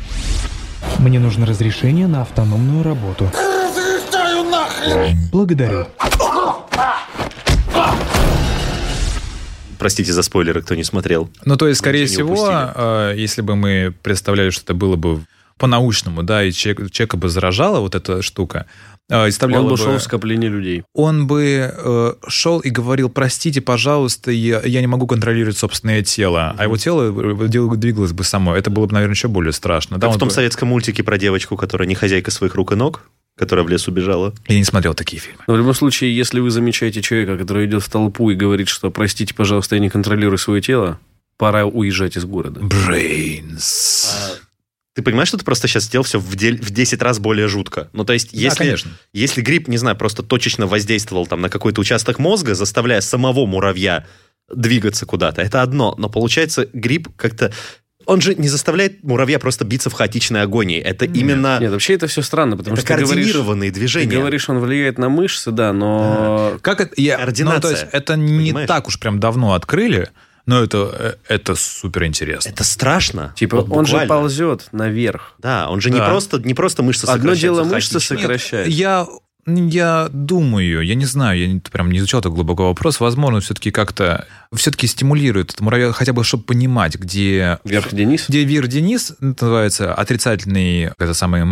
Мне нужно разрешение на автономную работу. Разрешаю нахрен! Благодарю. Простите за спойлеры, кто не смотрел. Ну, то есть, скорее всего, э, если бы мы представляли, что это было бы по-научному, да, и человек, человека бы заражала вот эта штука, вставляла Он бы шел в скопление людей. он бы э, шел и говорил, простите, пожалуйста, я, я не могу контролировать собственное тело, а его тело э, двигалось бы само. Это было бы, наверное, еще более страшно. Да, Как в он том бы- советском мультике про девочку, которая не хозяйка своих рук и ног, которая в лес убежала. Я не смотрел такие фильмы. Но в любом случае, если вы замечаете человека, который идет в толпу и говорит, что простите, пожалуйста, я не контролирую свое тело, пора уезжать из города. Brains. Ты понимаешь, что ты просто сейчас сделал все в, де- в 10 раз более жутко? Ну, то есть, Да, если, конечно. если грипп, не знаю, просто точечно воздействовал там на какой-то участок мозга, заставляя самого муравья двигаться куда-то, это одно. Но получается, грипп как-то... Он же не заставляет муравья просто биться в хаотичной агонии. Это именно... Нет, вообще это все странно, потому это что ты говоришь, координированные ты движения. говоришь, он влияет на мышцы, да, но Как это? Я, Координация. ну, то есть это не Понимаешь? так уж прям давно открыли, но это, э, это супер интересно. Это страшно. типа Вот он же буквально. ползет наверх. Да, он же не Да. просто, не просто мышцы Одно сокращаются дело мышцы хаотично. сокращать. Я, я думаю, я не знаю, я не- прям не изучал так глубоко вопрос, возможно, все-таки как-то все-таки стимулирует это муравья, хотя бы чтобы понимать, где Вверх Денис. где вир Денис называется отрицательный это самый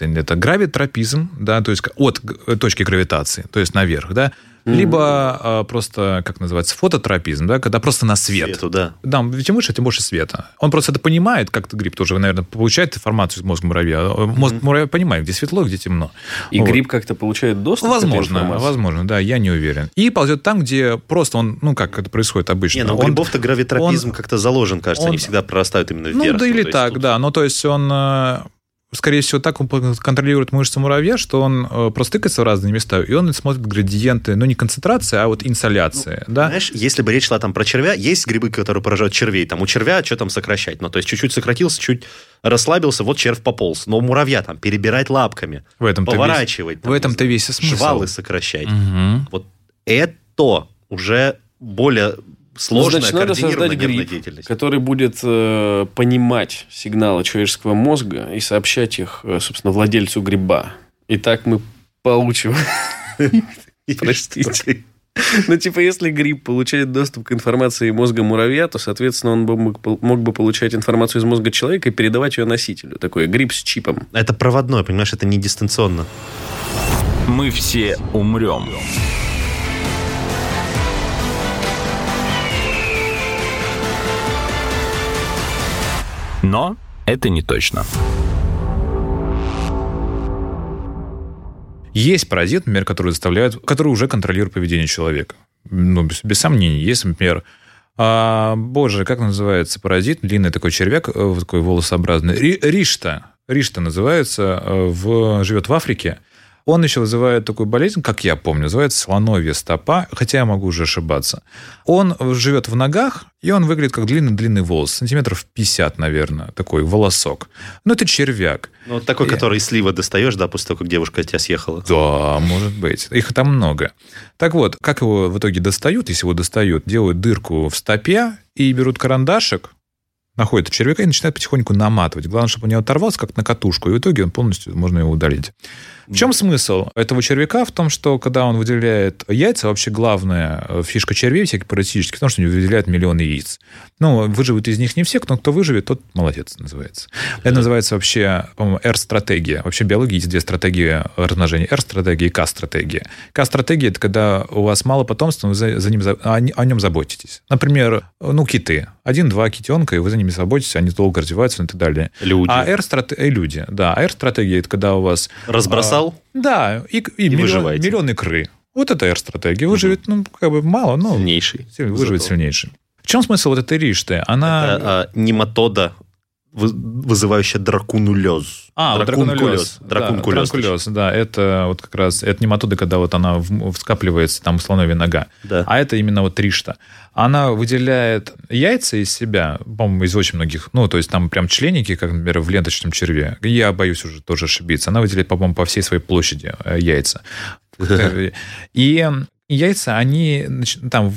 это гравитропизм, да, то есть от точки гравитации, то есть наверх, да, либо а, просто как называется фототропизм, да, когда просто на свет. Свету, да. Да, чем выше, тем больше света. Он просто это понимает, как-то гриб тоже, наверное, получает информацию из мозга муравья. Мозг муравья понимает, где светло, где темно. И Вот. гриб как-то получает доступ к этой Возможно, возможно, да, я не уверен. И ползет там, где просто он, ну, как это происходит обычно. Не, ну у Он- грибов-то гравитропизм он- как-то заложен, кажется. Они он- всегда прорастают именно Ну, вверх. да или так, тут- да. Ну, то есть он, э, скорее всего, так он контролирует мышцы муравья, что он э, просто тыкается в разные места, и он смотрит градиенты, ну, не концентрации, а вот инсоляции, да. Знаешь, если бы речь шла там про червя, есть грибы, которые поражают червей. Там у червя что там сокращать? Ну, то есть чуть-чуть сократился, чуть расслабился, вот червь пополз. Но у муравья там перебирать лапками, В весь, поворачивать. там, в этом-то весь смысл. Жвалы сокращать. Мгм. Вот это уже более сложная Значит, надо создать деятельность. который будет э, понимать сигналы человеческого мозга и сообщать их, э, собственно, владельцу гриба. И так мы получим... Простите. Ну, типа, если гриб получает доступ к информации мозга муравья, то, соответственно, он бы мог, мог бы получать информацию из мозга человека и передавать ее носителю. Такой гриб с чипом. Это проводной, понимаешь, это не дистанционно. Мы все умрем. Но это не точно. Есть паразит, например, который заставляет, который уже контролирует поведение человека. Ну, без, без сомнений. Есть, например, а, боже, как называется паразит? Длинный такой червяк, э, вот такой волосообразный. Ри- Ришта. Ришта называется, э, в, живет в Африке. Он еще вызывает такую болезнь, как я помню, называется слоновья стопа, хотя я могу уже ошибаться. Он живет в ногах, и он выглядит как длинный-длинный волос, сантиметров 50, наверное, такой волосок. Но это червяк. Ну, вот такой, И- который слива достаешь, да, после того, как девушка от тебя съехала. Да, может быть. Их там много. Так вот, как его в итоге достают, если его достают, делают дырку в стопе и берут карандашик, находят червяка и начинают потихоньку наматывать. Главное, чтобы он не оторвался, как на катушку, и в итоге он полностью, можно его удалить. В чем смысл этого червяка? В том, что когда он выделяет яйца, вообще главная э, фишка червей всяких паразитических, в том, что они выделяют миллионы яиц. Ну, выживут из них не все, но кто выживет, тот молодец называется. Это называется вообще, по-моему, R-стратегия. Вообще в биологии есть две стратегии размножения. R-стратегия и K-стратегия. K-стратегия – это когда у вас мало потомства, вы за, за ним, за- о, о нем заботитесь. Например, ну, киты. Один-два китенка, и вы за ними заботитесь, они долго развиваются и так далее. Люди. А R-стратегия... люди, да. А R-стратегия – это когда у вас Разбросал? да, и, и, миллион- выживаете. миллион икры. Вот это R-стратегия. Выживет, ну, как бы мало, но Сильнейший. силь- выживет Зато. сильнейший. В чем смысл вот этой ришты? Она... Это а, нематода, вызывающая дракунулез. А, вот дракункулез. Да, дракункулез, да, это вот как раз, это нематода, когда вот она в- скапливается, там, слоновья нога. Да. А это именно вот ришта. Она выделяет яйца из себя, по-моему, из очень многих, ну, то есть там прям членники, как, например, в ленточном черве. Я боюсь уже тоже ошибиться. Она выделяет, по-моему, по всей своей площади э, яйца. И яйца, они нач- там...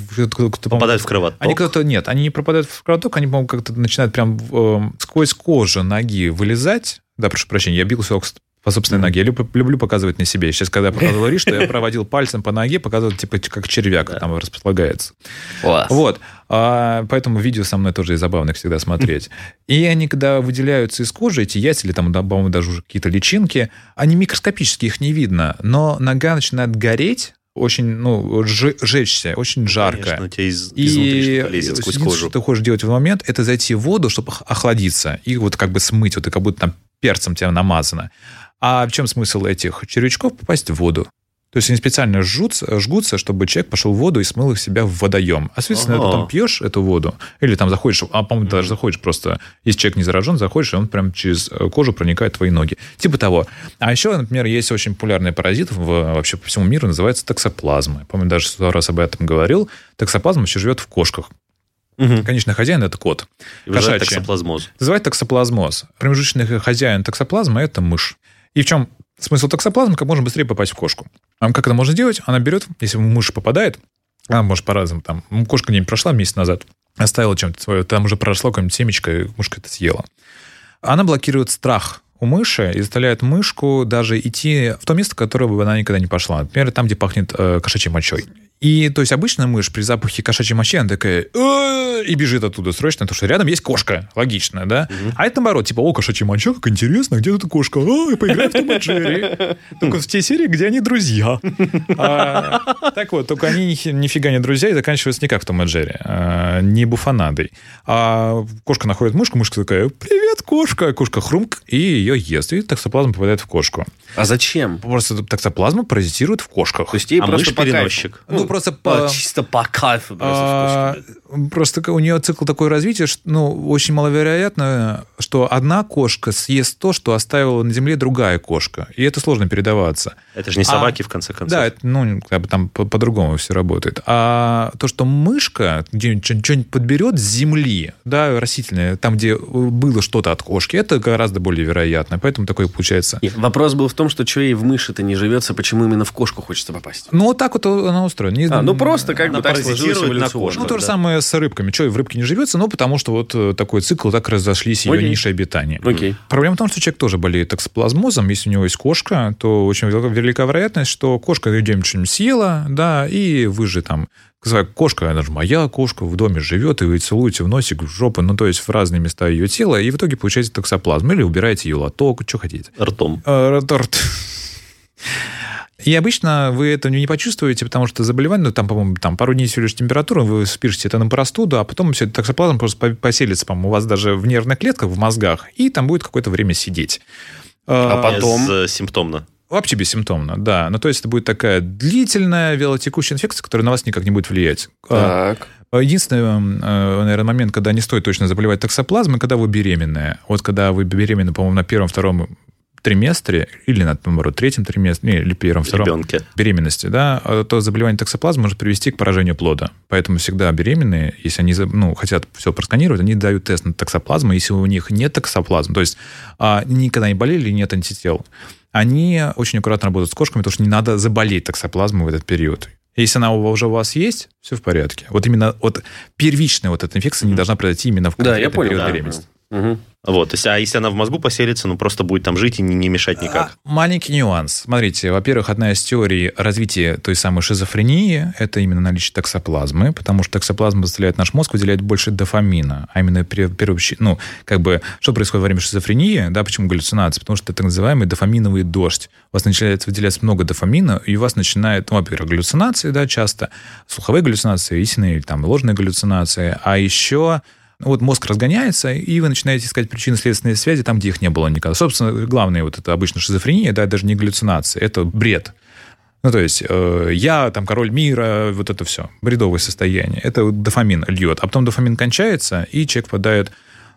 Попадают в кровоток. Они кто-то нет, они не пропадают в кровоток, они, по-моему, как-то начинают прям э, сквозь кожу ноги вылезать. Да, прошу прощения, я бился об по собственной ноге. Я люблю, люблю показывать на себе. Сейчас, когда я показывал Риш, что я проводил пальцем по ноге, показывал, типа, как червяк там располагается. Класс. Вот. А, поэтому видео со мной тоже и забавно всегда смотреть. И они, когда выделяются из кожи, эти яйца, или там, по-моему, даже уже какие-то личинки, они микроскопические, их не видно. Но нога начинает гореть, очень, ну, жечься, очень жарко. Конечно, тебя из, И лезет сквозь единственное, кожу. что ты хочешь делать в момент, это зайти в воду, чтобы ох- охладиться, и вот как бы смыть, вот и как будто там перцем тебя намазано. А в чем смысл этих червячков? Попасть в воду. То есть они специально жгутся, жгутся, чтобы человек пошел в воду и смыл их себя в водоем. А, соответственно, Ага. потом пьешь эту воду, или там заходишь, а, по-моему, даже заходишь просто, если человек не заражен, заходишь, и он прям через э, кожу проникает в твои ноги. Типа того. А еще, например, есть очень популярный паразит в, вообще по всему миру, называется токсоплазма. Я помню, даже сто раз об этом говорил. Токсоплазма еще живет в кошках. Мгм. Конечно, хозяин это кот. И вызывает Кошачья. токсоплазмоз. Называют токсоплазмоз. Промежуточный хозяин токсоплазмы – это мышь. И в чем смысл токсоплазмы? Как можно быстрее попасть в кошку. А как это можно делать? Она берет, если мышь попадает, она может по-разному. Там, кошка где-нибудь прошла месяц назад, оставила чем-то свое, там уже прошло какое-нибудь семечко, и мышка это съела. Она блокирует страх у мыши и заставляет мышку даже идти в то место, в которое бы она никогда не пошла. Например, там, где пахнет э, кошачьей мочой. И, то есть, обычная мышь при запахе кошачьей мочи, она такая «Э!» и бежит оттуда срочно, потому что рядом есть кошка. Логично, да? А это наоборот, типа, о, кошачья моча, как интересно, где тут кошка? А, поиграем в Том и Джерри. Только в те серии, где они друзья. А, так вот, только они ни- нифига не друзья и заканчиваются не как в Том и Джерри, а, не буфанадой. А кошка находит мышку, мышка такая «Привет, кошка!» Кошка хрумк, и ее ест. И токсоплазма попадает в кошку. А зачем? Просто токсоплазма паразитирует в кошках. То есть ей А просто мышь переносчик. Ну, просто По- по... чисто по кайфу просто А. Просто у нее цикл такое развитие, что, ну, очень маловероятно, что одна кошка съест то, что оставила на земле другая кошка. И это сложно передаваться. Это же не А, собаки, в конце концов. Да, это, ну, как бы там по- по-другому все работает. А то, что мышка где-нибудь что- что-нибудь подберет с земли, да, растительное, там, где было что-то от кошки, это гораздо более вероятно. Поэтому такое получается. Нет, вопрос был в том, что что ей в мыши-то не живется, почему именно в кошку хочется попасть. Ну, вот так вот она устроена. Не- А, ну просто как бы так сложилось эволюционно. Ну, то же да. самое с рыбками. Что, в рыбке не живется? Ну, потому что вот э, такой цикл, так разошлись ее Окей. ниши обитания. Окей. Проблема в том, что человек тоже болеет токсоплазмозом. Если у него есть кошка, то очень велика, вероятность, что кошка где-нибудь что-нибудь съела, да, и вы же там кошка, она же моя кошка, в доме живет, и вы целуете в носик, в жопу, ну, то есть в разные места ее тела, и в итоге получаете токсоплазму. Или убираете ее лоток, что хотите. Ртом. Э, торт. И обычно вы это не почувствуете, потому что заболевание, ну, там, по-моему, там пару дней всего лишь температура, вы спишете это на простуду, а потом все токсоплазм просто по- поселится, по-моему, у вас даже в нервных клетках, в мозгах, и там будет какое-то время сидеть. А потом? симптомно. Вообще бессимптомно, да. Ну, то есть это будет такая длительная вялотекущая инфекция, которая на вас никак не будет влиять. А, Так. Единственный, э, наверное, момент, когда не стоит точно заболевать токсоплазмой, когда вы беременная. Вот когда вы беременны, по-моему, на первом-втором триместре, или, на, наоборот, третьем триместре, не, или первом-втором Ребенке. беременности, да, а то заболевание токсоплазмы может привести к поражению плода. Поэтому всегда беременные, если они ну, хотят все просканировать, они дают тест на токсоплазму. Если у них нет токсоплазмы, то есть а, никогда не болели, нет антител, они очень аккуратно работают с кошками, потому что не надо заболеть токсоплазмой в этот период. Если она уже у вас есть, все в порядке. Вот именно вот первичная вот эта инфекция не должна произойти именно в Да, я понял. период да. беременности. Мгм. Вот, то есть, а если она в мозгу поселится, ну просто будет там жить и не, не мешать никак. А, Маленький нюанс. Смотрите, во-первых, одна из теорий развития той самой шизофрении – это именно наличие токсоплазмы, потому что токсоплазма заставляет наш мозг выделять больше дофамина, а именно первоочи- ну, как бы, что происходит во время шизофрении, да, почему галлюцинации? Потому что это так называемый дофаминовый дождь. У вас начинает выделяться много дофамина, и у вас начинает, ну, во-первых, галлюцинации, да, часто, слуховые галлюцинации, истинные или там ложные галлюцинации, а еще вот мозг разгоняется, и вы начинаете искать причины следственные связи там, где их не было никогда. Собственно, главное вот это обычно шизофрения, да, даже не галлюцинации, это бред. Ну, то есть, э, я там король мира, вот это все, бредовое состояние. Это дофамин льет. А потом дофамин кончается, и человек впадает в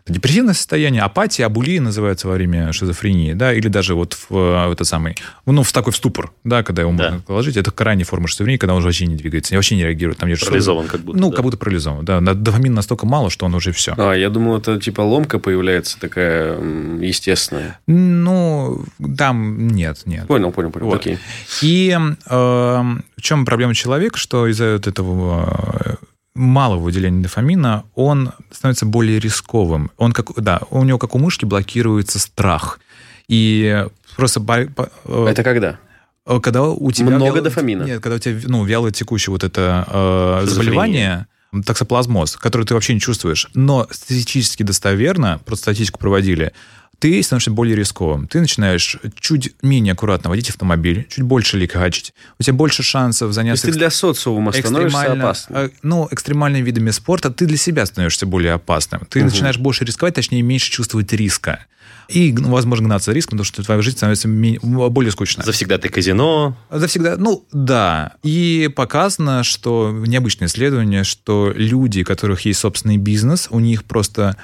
депрессивное состояние, апатия, абулия называется во время шизофрении, да, или даже вот в, э, в это самый, ну, в такой в ступор, да, когда его Да. можно положить. Это крайняя форма шизофрении, когда он уже вообще не двигается, вообще не реагирует. Там Парализован как будто. Ну, да. как будто парализован, да. На- Дофамина настолько мало, что он уже все. А, я думал, это типа ломка появляется такая естественная. Ну, там нет, нет. Понял, понял, понял. Вот. Окей. И э, в чем проблема человека, что из-за вот этого э, малого выделения дофамина он становится более рисковым. Он как, да, у него, как у мышки, блокируется страх. И просто... э, Это когда? э, когда у тебя... Много вяло- дофамина. Нет, когда у тебя ну, вяло текущее вот это э, заболевание, токсоплазмоз, который ты вообще не чувствуешь, но статистически достоверно, просто статистику проводили, ты становишься более рисковым. Ты начинаешь чуть менее аккуратно водить автомобиль, чуть больше ликачить. У тебя больше шансов То есть заняться ты для социума становишься опасным. э, ну, экстремальными видами спорта, ты для себя становишься более опасным. Ты начинаешь больше рисковать, точнее, меньше чувствовать риска. И, ну, возможно, гнаться риском, потому что твоя жизнь становится более скучной. Завсегда ты казино. Завсегда, ну да. И показано, что необычное исследование, что люди, у которых есть собственный бизнес, у них просто,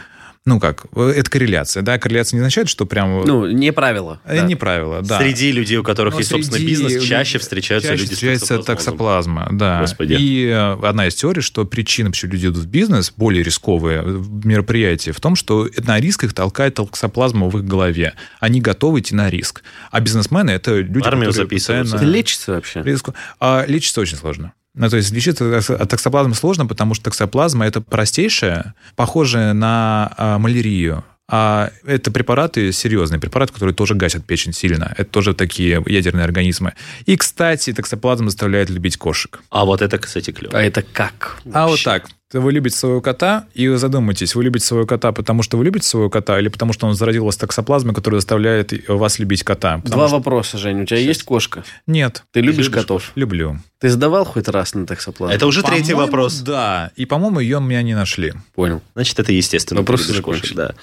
ну как, это корреляция, да? Корреляция не означает, что прям... Ну, не правило. э, не правило, да. Среди людей, у которых Но есть собственный среди бизнес, людей чаще встречаются чаще люди встречается с токсоплазма, да. Господи. И э, одна из теорий, что причина, почему люди идут в бизнес, более рисковые мероприятия, в том, что на риск их толкает токсоплазма в их голове. Они готовы идти на риск. А бизнесмены — это люди, В армию которые записываются. Это постоянно... лечится вообще? риску. А лечится очень сложно. Ну, то есть лечиться от токсоплазмы сложно, потому что токсоплазма это простейшая, похожая на а, малярию. А это препараты, серьезные препараты, которые тоже гасят печень сильно. Это тоже такие ядерные организмы. И, кстати, токсоплазма заставляет любить кошек. А вот это, кстати, клево. А это как? А вот вообще? Вы любите своего кота, и вы задумайтесь, вы любите своего кота, потому что вы любите своего кота, или потому что он заразил вас токсоплазмой, которая заставляет вас любить кота? Потому Два что- вопроса, Жень. У тебя есть кошка? Нет. Ты любишь любишь котов? Люблю. Ты сдавал хоть раз на токсоплазму? Это уже третий вопрос. Да. И, по-моему, ее меня не нашли. Понял. Значит, это естественно. Вопрос закончен. кошек, Да.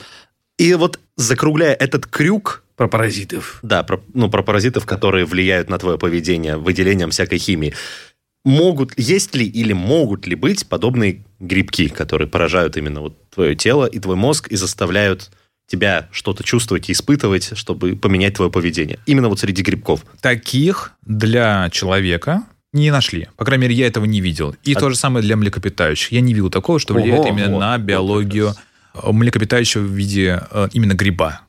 И вот закругляя этот крюк, Про паразитов. да, про, ну, про паразитов, которые влияют на твое поведение выделением всякой химии. Могут, есть ли или могут ли быть подобные грибки, которые поражают именно вот твое тело и твой мозг и заставляют тебя что-то чувствовать и испытывать, чтобы поменять твое поведение? Именно вот среди грибков. Таких для человека не нашли. По крайней мере, я этого не видел. И А- то же самое для млекопитающих. Я не видел такого, что влияет Ого, именно вот, на вот биологию как э, млекопитающего в виде э, именно гриба.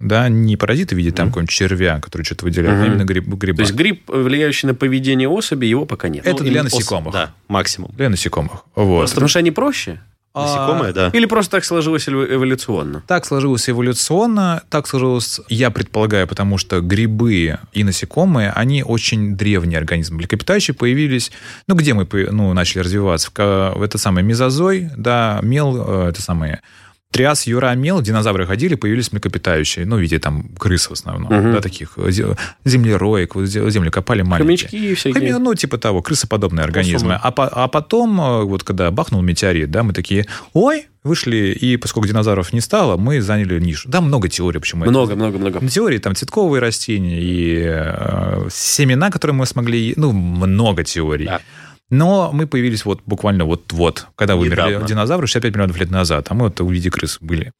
Да, не паразита в виде там какого-нибудь червя, который что-то выделяет, а Мгм. именно гриб, гриба. То есть гриб, влияющий на поведение особи, его пока нет. Это Ну, для именно ос- насекомых. Да, максимум. Для насекомых. Вот. Потому что они проще? Насекомые, да. Или просто так сложилось эво- эволюционно? Так сложилось эволюционно, так сложилось, я предполагаю, потому что грибы и насекомые, они очень древние организмы. Млекопитающие появились, ну, где мы ну, начали развиваться? В, в это самое мезозой, да, мел, э, это самое, Триас, Юра, Мел, динозавры ходили, появились млекопитающие, ну, в виде там крыс в основном, Мгм. да, таких э, зе- землероек, землю копали маленькие. Хомячки всякие. Хоми- Ну, типа того, крысоподобные организмы. А, по- а потом, э, вот когда бахнул метеорит, да, мы такие, ой, вышли, и поскольку динозавров не стало, мы заняли нишу. Да, много теорий, почему это. Много, много, много. Ну, Теории, там, цветковые растения и э, семена, которые мы смогли... Ну, много теорий. Да. Но мы появились вот буквально вот-вот, когда вымерли Недавно. динозавры 65 миллионов лет назад, а мы вот в виде крыс были.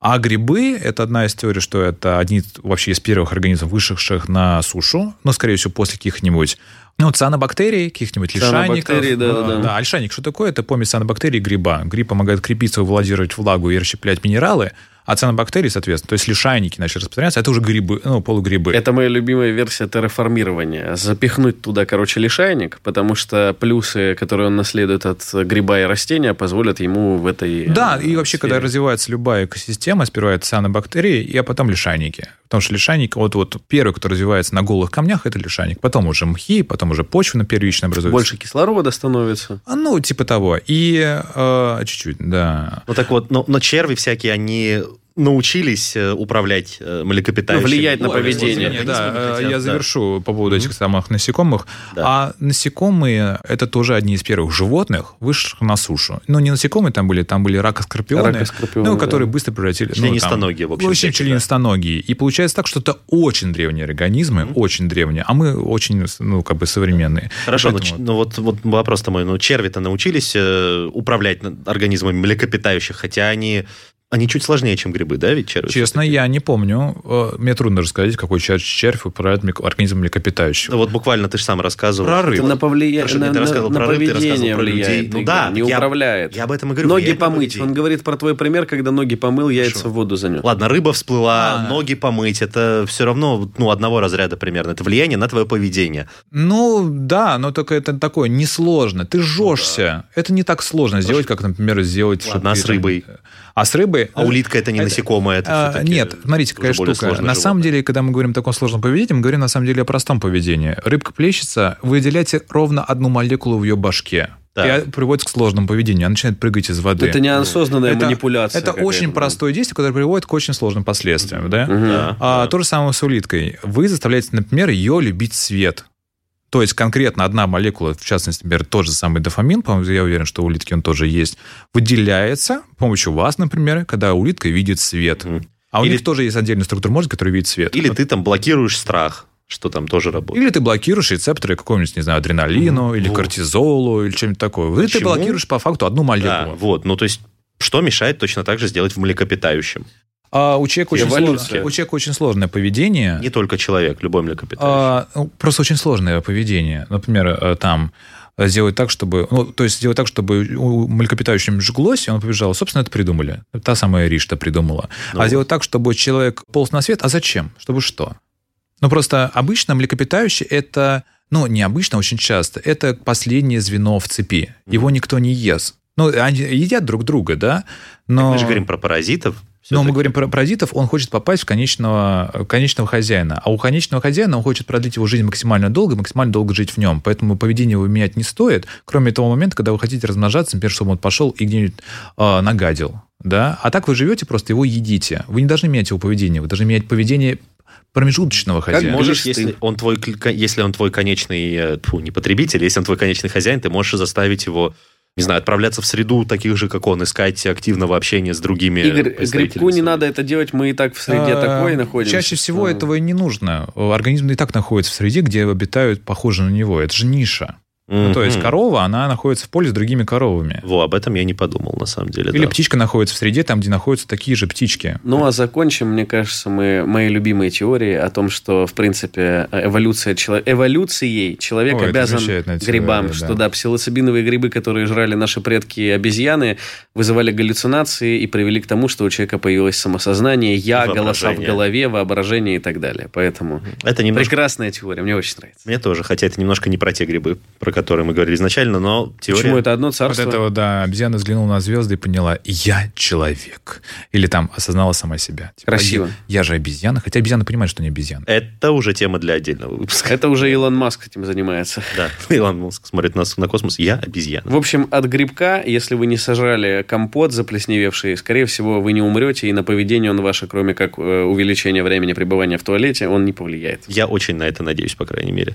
А грибы – это одна из теорий, что это одни вообще из первых организмов, вышедших на сушу, но, скорее всего, после каких-нибудь ну, цианобактерий, каких-нибудь лишайников. Цианобактерии, да, да, да. Да, лишайник что такое? Это помесь цианобактерий и гриба. Гриб помогает крепиться, владировать влагу и расщеплять минералы, а цианобактерии, соответственно, то есть лишайники начали распространяться, это уже грибы, ну, полугрибы. Это моя любимая версия терраформирования. Запихнуть туда, короче, лишайник, потому что плюсы, которые он наследует от гриба и растения, позволят ему в этой Да, э, и вообще, когда сфере. развивается любая экосистема, сперва это цианобактерии, и а потом лишайники. Потому что лишайник, вот, вот первый, кто развивается на голых камнях, это лишайник. Потом уже мхи, потом уже почва на первичная образуется. Больше кислорода становится. А, Ну, типа того. И э, чуть-чуть, да. Ну так вот, но, но черви всякие, они научились э, управлять э, млекопитающими. Ну, влиять на Ой, поведение. организмами, Да, э, хотят, я да. завершу по поводу этих самых насекомых. Да. А насекомые – это тоже одни из первых животных, вышедших на сушу. Ну, не насекомые там были, там были ракоскорпионы, Ракоскорпионы, ну, да. которые быстро превратили... ну, там- Членистоногие, в общем, В общем, всякие, да. членистоногие. И получается так, что это очень древние организмы, очень древние, а мы очень, ну, как бы современные. Хорошо, ну, Поэтому- ч- ну вот, вот вопрос-то мой. Ну, черви-то научились э, управлять организмами млекопитающих, хотя они, они чуть сложнее, чем грибы, да, ведь черви? Честно, я не помню. Э, Мне трудно рассказать, какой червь, червь управляет организмом млекопитающего. Ну, вот буквально ты же сам рассказывал. Про рыб. На, повлия- Хорошо, на, ты на- рассказывал на про рыб, ты рассказывал поведение про людей. Ну да, не я- управляет. я об этом и говорю, Ноги помыть. Он говорит про твой пример, когда ноги помыл, яйца Хорошо. в воду занес. Ладно, рыба всплыла, А. ноги помыть, это все равно ну, одного разряда примерно. Это влияние на твое поведение. Ну, да, но только это такое несложно. Ты жжешься. Это не так сложно сделать, как, например, сделать... Ладно, а с рыбой? А с рыбой такой... А улитка это не насекомое, это А, Нет, смотрите, какая штука. На самом животное. деле, когда мы говорим о таком сложном поведении, мы говорим на самом деле о простом поведении. Рыбка плещется, вы выделяете ровно одну молекулу в ее башке. Да. И приводит к сложному поведению. Она начинает прыгать из воды. Это неосознанная Это- манипуляция. Это очень простое действие, которое приводит к очень сложным последствиям. Да? Да, А, да. То же самое с улиткой. Вы заставляете, например, ее любить свет. То есть конкретно одна молекула, в частности, например, тот же самый дофамин, по-моему, я уверен, что у улитки он тоже есть, выделяется с помощью вас, например, когда улитка видит свет. А у Или- них тоже есть отдельная структура мозга, которая видит свет. Или ты там блокируешь страх, что там тоже работает. Или ты блокируешь рецепторы какому-нибудь, не знаю, адреналину, или Вот. кортизолу, или чем-нибудь такое. Вы ты Почему? блокируешь по факту одну Да, молекулу. вот. Ну, то есть, что мешает точно так же сделать в млекопитающем? А у человека, очень сложное, у человека очень сложное поведение. Не только человек, любой млекопитающий. А, ну, просто очень сложное поведение. Например, э, там э, сделать так, чтобы... Ну, то есть сделать так, чтобы у млекопитающего жглось, и он побежал. Собственно, это придумали. Та самая Ришта придумала. Ну а сделать так, чтобы человек полз на свет, а зачем? Чтобы что? Ну, просто обычно млекопитающие это... Ну, необычно, очень часто. Это последнее звено в цепи. Его никто не ест. Ну, они едят друг друга, да? Но... Мы же говорим про паразитов. Но мы всё-таки. говорим про паразитов, он хочет попасть в конечного, конечного хозяина. А у конечного хозяина он хочет продлить его жизнь максимально долго, и максимально долго жить в нем. Поэтому поведение его менять не стоит, кроме того момента, когда вы хотите размножаться, например, чтобы он пошел и где-нибудь э, нагадил. Да? А так вы живете, просто его едите. Вы не должны менять его поведение, вы должны менять поведение промежуточного хозяина. Можешь, Говоришь, ты- если он твой, если он твой конечный, э, тьфу, не потребитель, если он твой конечный хозяин, ты можешь заставить его, не знаю, отправляться в среду таких же, как он, искать активного общения с другими Игорь, грибку не надо это делать, мы и так в среде А, такой находимся. Чаще всего Ну, этого и не нужно. Организм и так находится в среде, где обитают похожие на него. Это же ниша. Ну, то есть корова, она находится в поле с другими коровами. Во, об этом я не подумал, на самом деле. Или да. птичка находится в среде, там, где находятся такие же птички. Ну, а закончим, мне кажется, мы мои любимые теории о том, что, в принципе, эволюция чело- эволюцией человек Ой, обязан замечательная грибам, теория, что да. да, псилоцибиновые грибы, которые жрали наши предки и обезьяны, вызывали галлюцинации и привели к тому, что у человека появилось самосознание, я, голоса в голове, воображение и так далее. Поэтому Это немножко... прекрасная теория, мне очень нравится. Мне тоже, хотя это немножко не про те грибы, про которые мы говорили изначально, но теория... Почему это одно Вот царство? это вот, да, обезьяна взглянула на звезды и поняла, я человек. Или там осознала сама себя. Типа, Красиво. Я, я же обезьяна, хотя обезьяна понимает, что не обезьяна. Это уже тема для отдельного выпуска. Это уже Илон Маск этим занимается. Да, Илон Маск смотрит на, на космос, я обезьяна. В общем, от грибка, если вы не сожрали компот заплесневевший, скорее всего, вы не умрете, и на поведение он ваше, кроме как э, увеличения времени пребывания в туалете, он не повлияет. Я очень на это надеюсь, по крайней мере.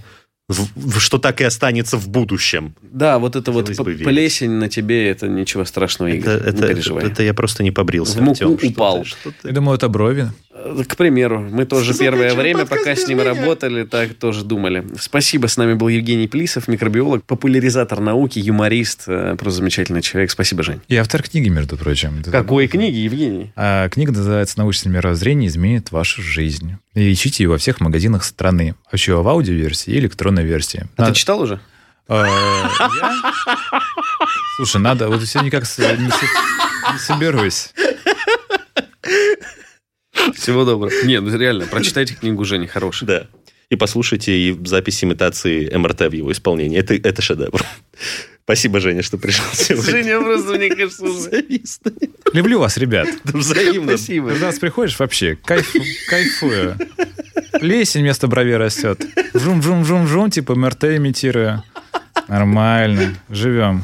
В- что так и останется в будущем. Да, вот это вот Хотелось верить. плесень на тебе, это ничего страшного, Игорь, Это, не это, переживай. это я просто не побрился. В муку Артем, что упал. ты- что ты? Я думаю, это брови. Э, К примеру, мы тоже первое время, пока с ним меня? работали, так тоже думали. Спасибо, с нами был Евгений Плисов, микробиолог, популяризатор науки, юморист, э, просто замечательный человек. Спасибо, Жень. И автор книги, между прочим. Какой книги, Евгений? А, книга называется «Научное мировоззрение изменит вашу жизнь». И ищите ее во всех магазинах страны. Вообще в аудиоверсии и электронной версии. А Надо- ты читал уже? А, я? Слушай, надо... Вот все никак не соберусь. Всего доброго. Не, ну реально, прочитайте книгу Жени, хорошая. Да. И послушайте и запись имитации МРТ в его исполнении. Это, это шедевр. Спасибо, Женя, что пришел сегодня. Женя просто, мне кажется, уже... Завистно. Люблю вас, ребят. Взаимно. Спасибо. Когда нас приходишь, вообще кайфу, кайфую. Лесень вместо бровей растет. Жум-жум-жум-жум, типа МРТ имитируя. Нормально. Живем.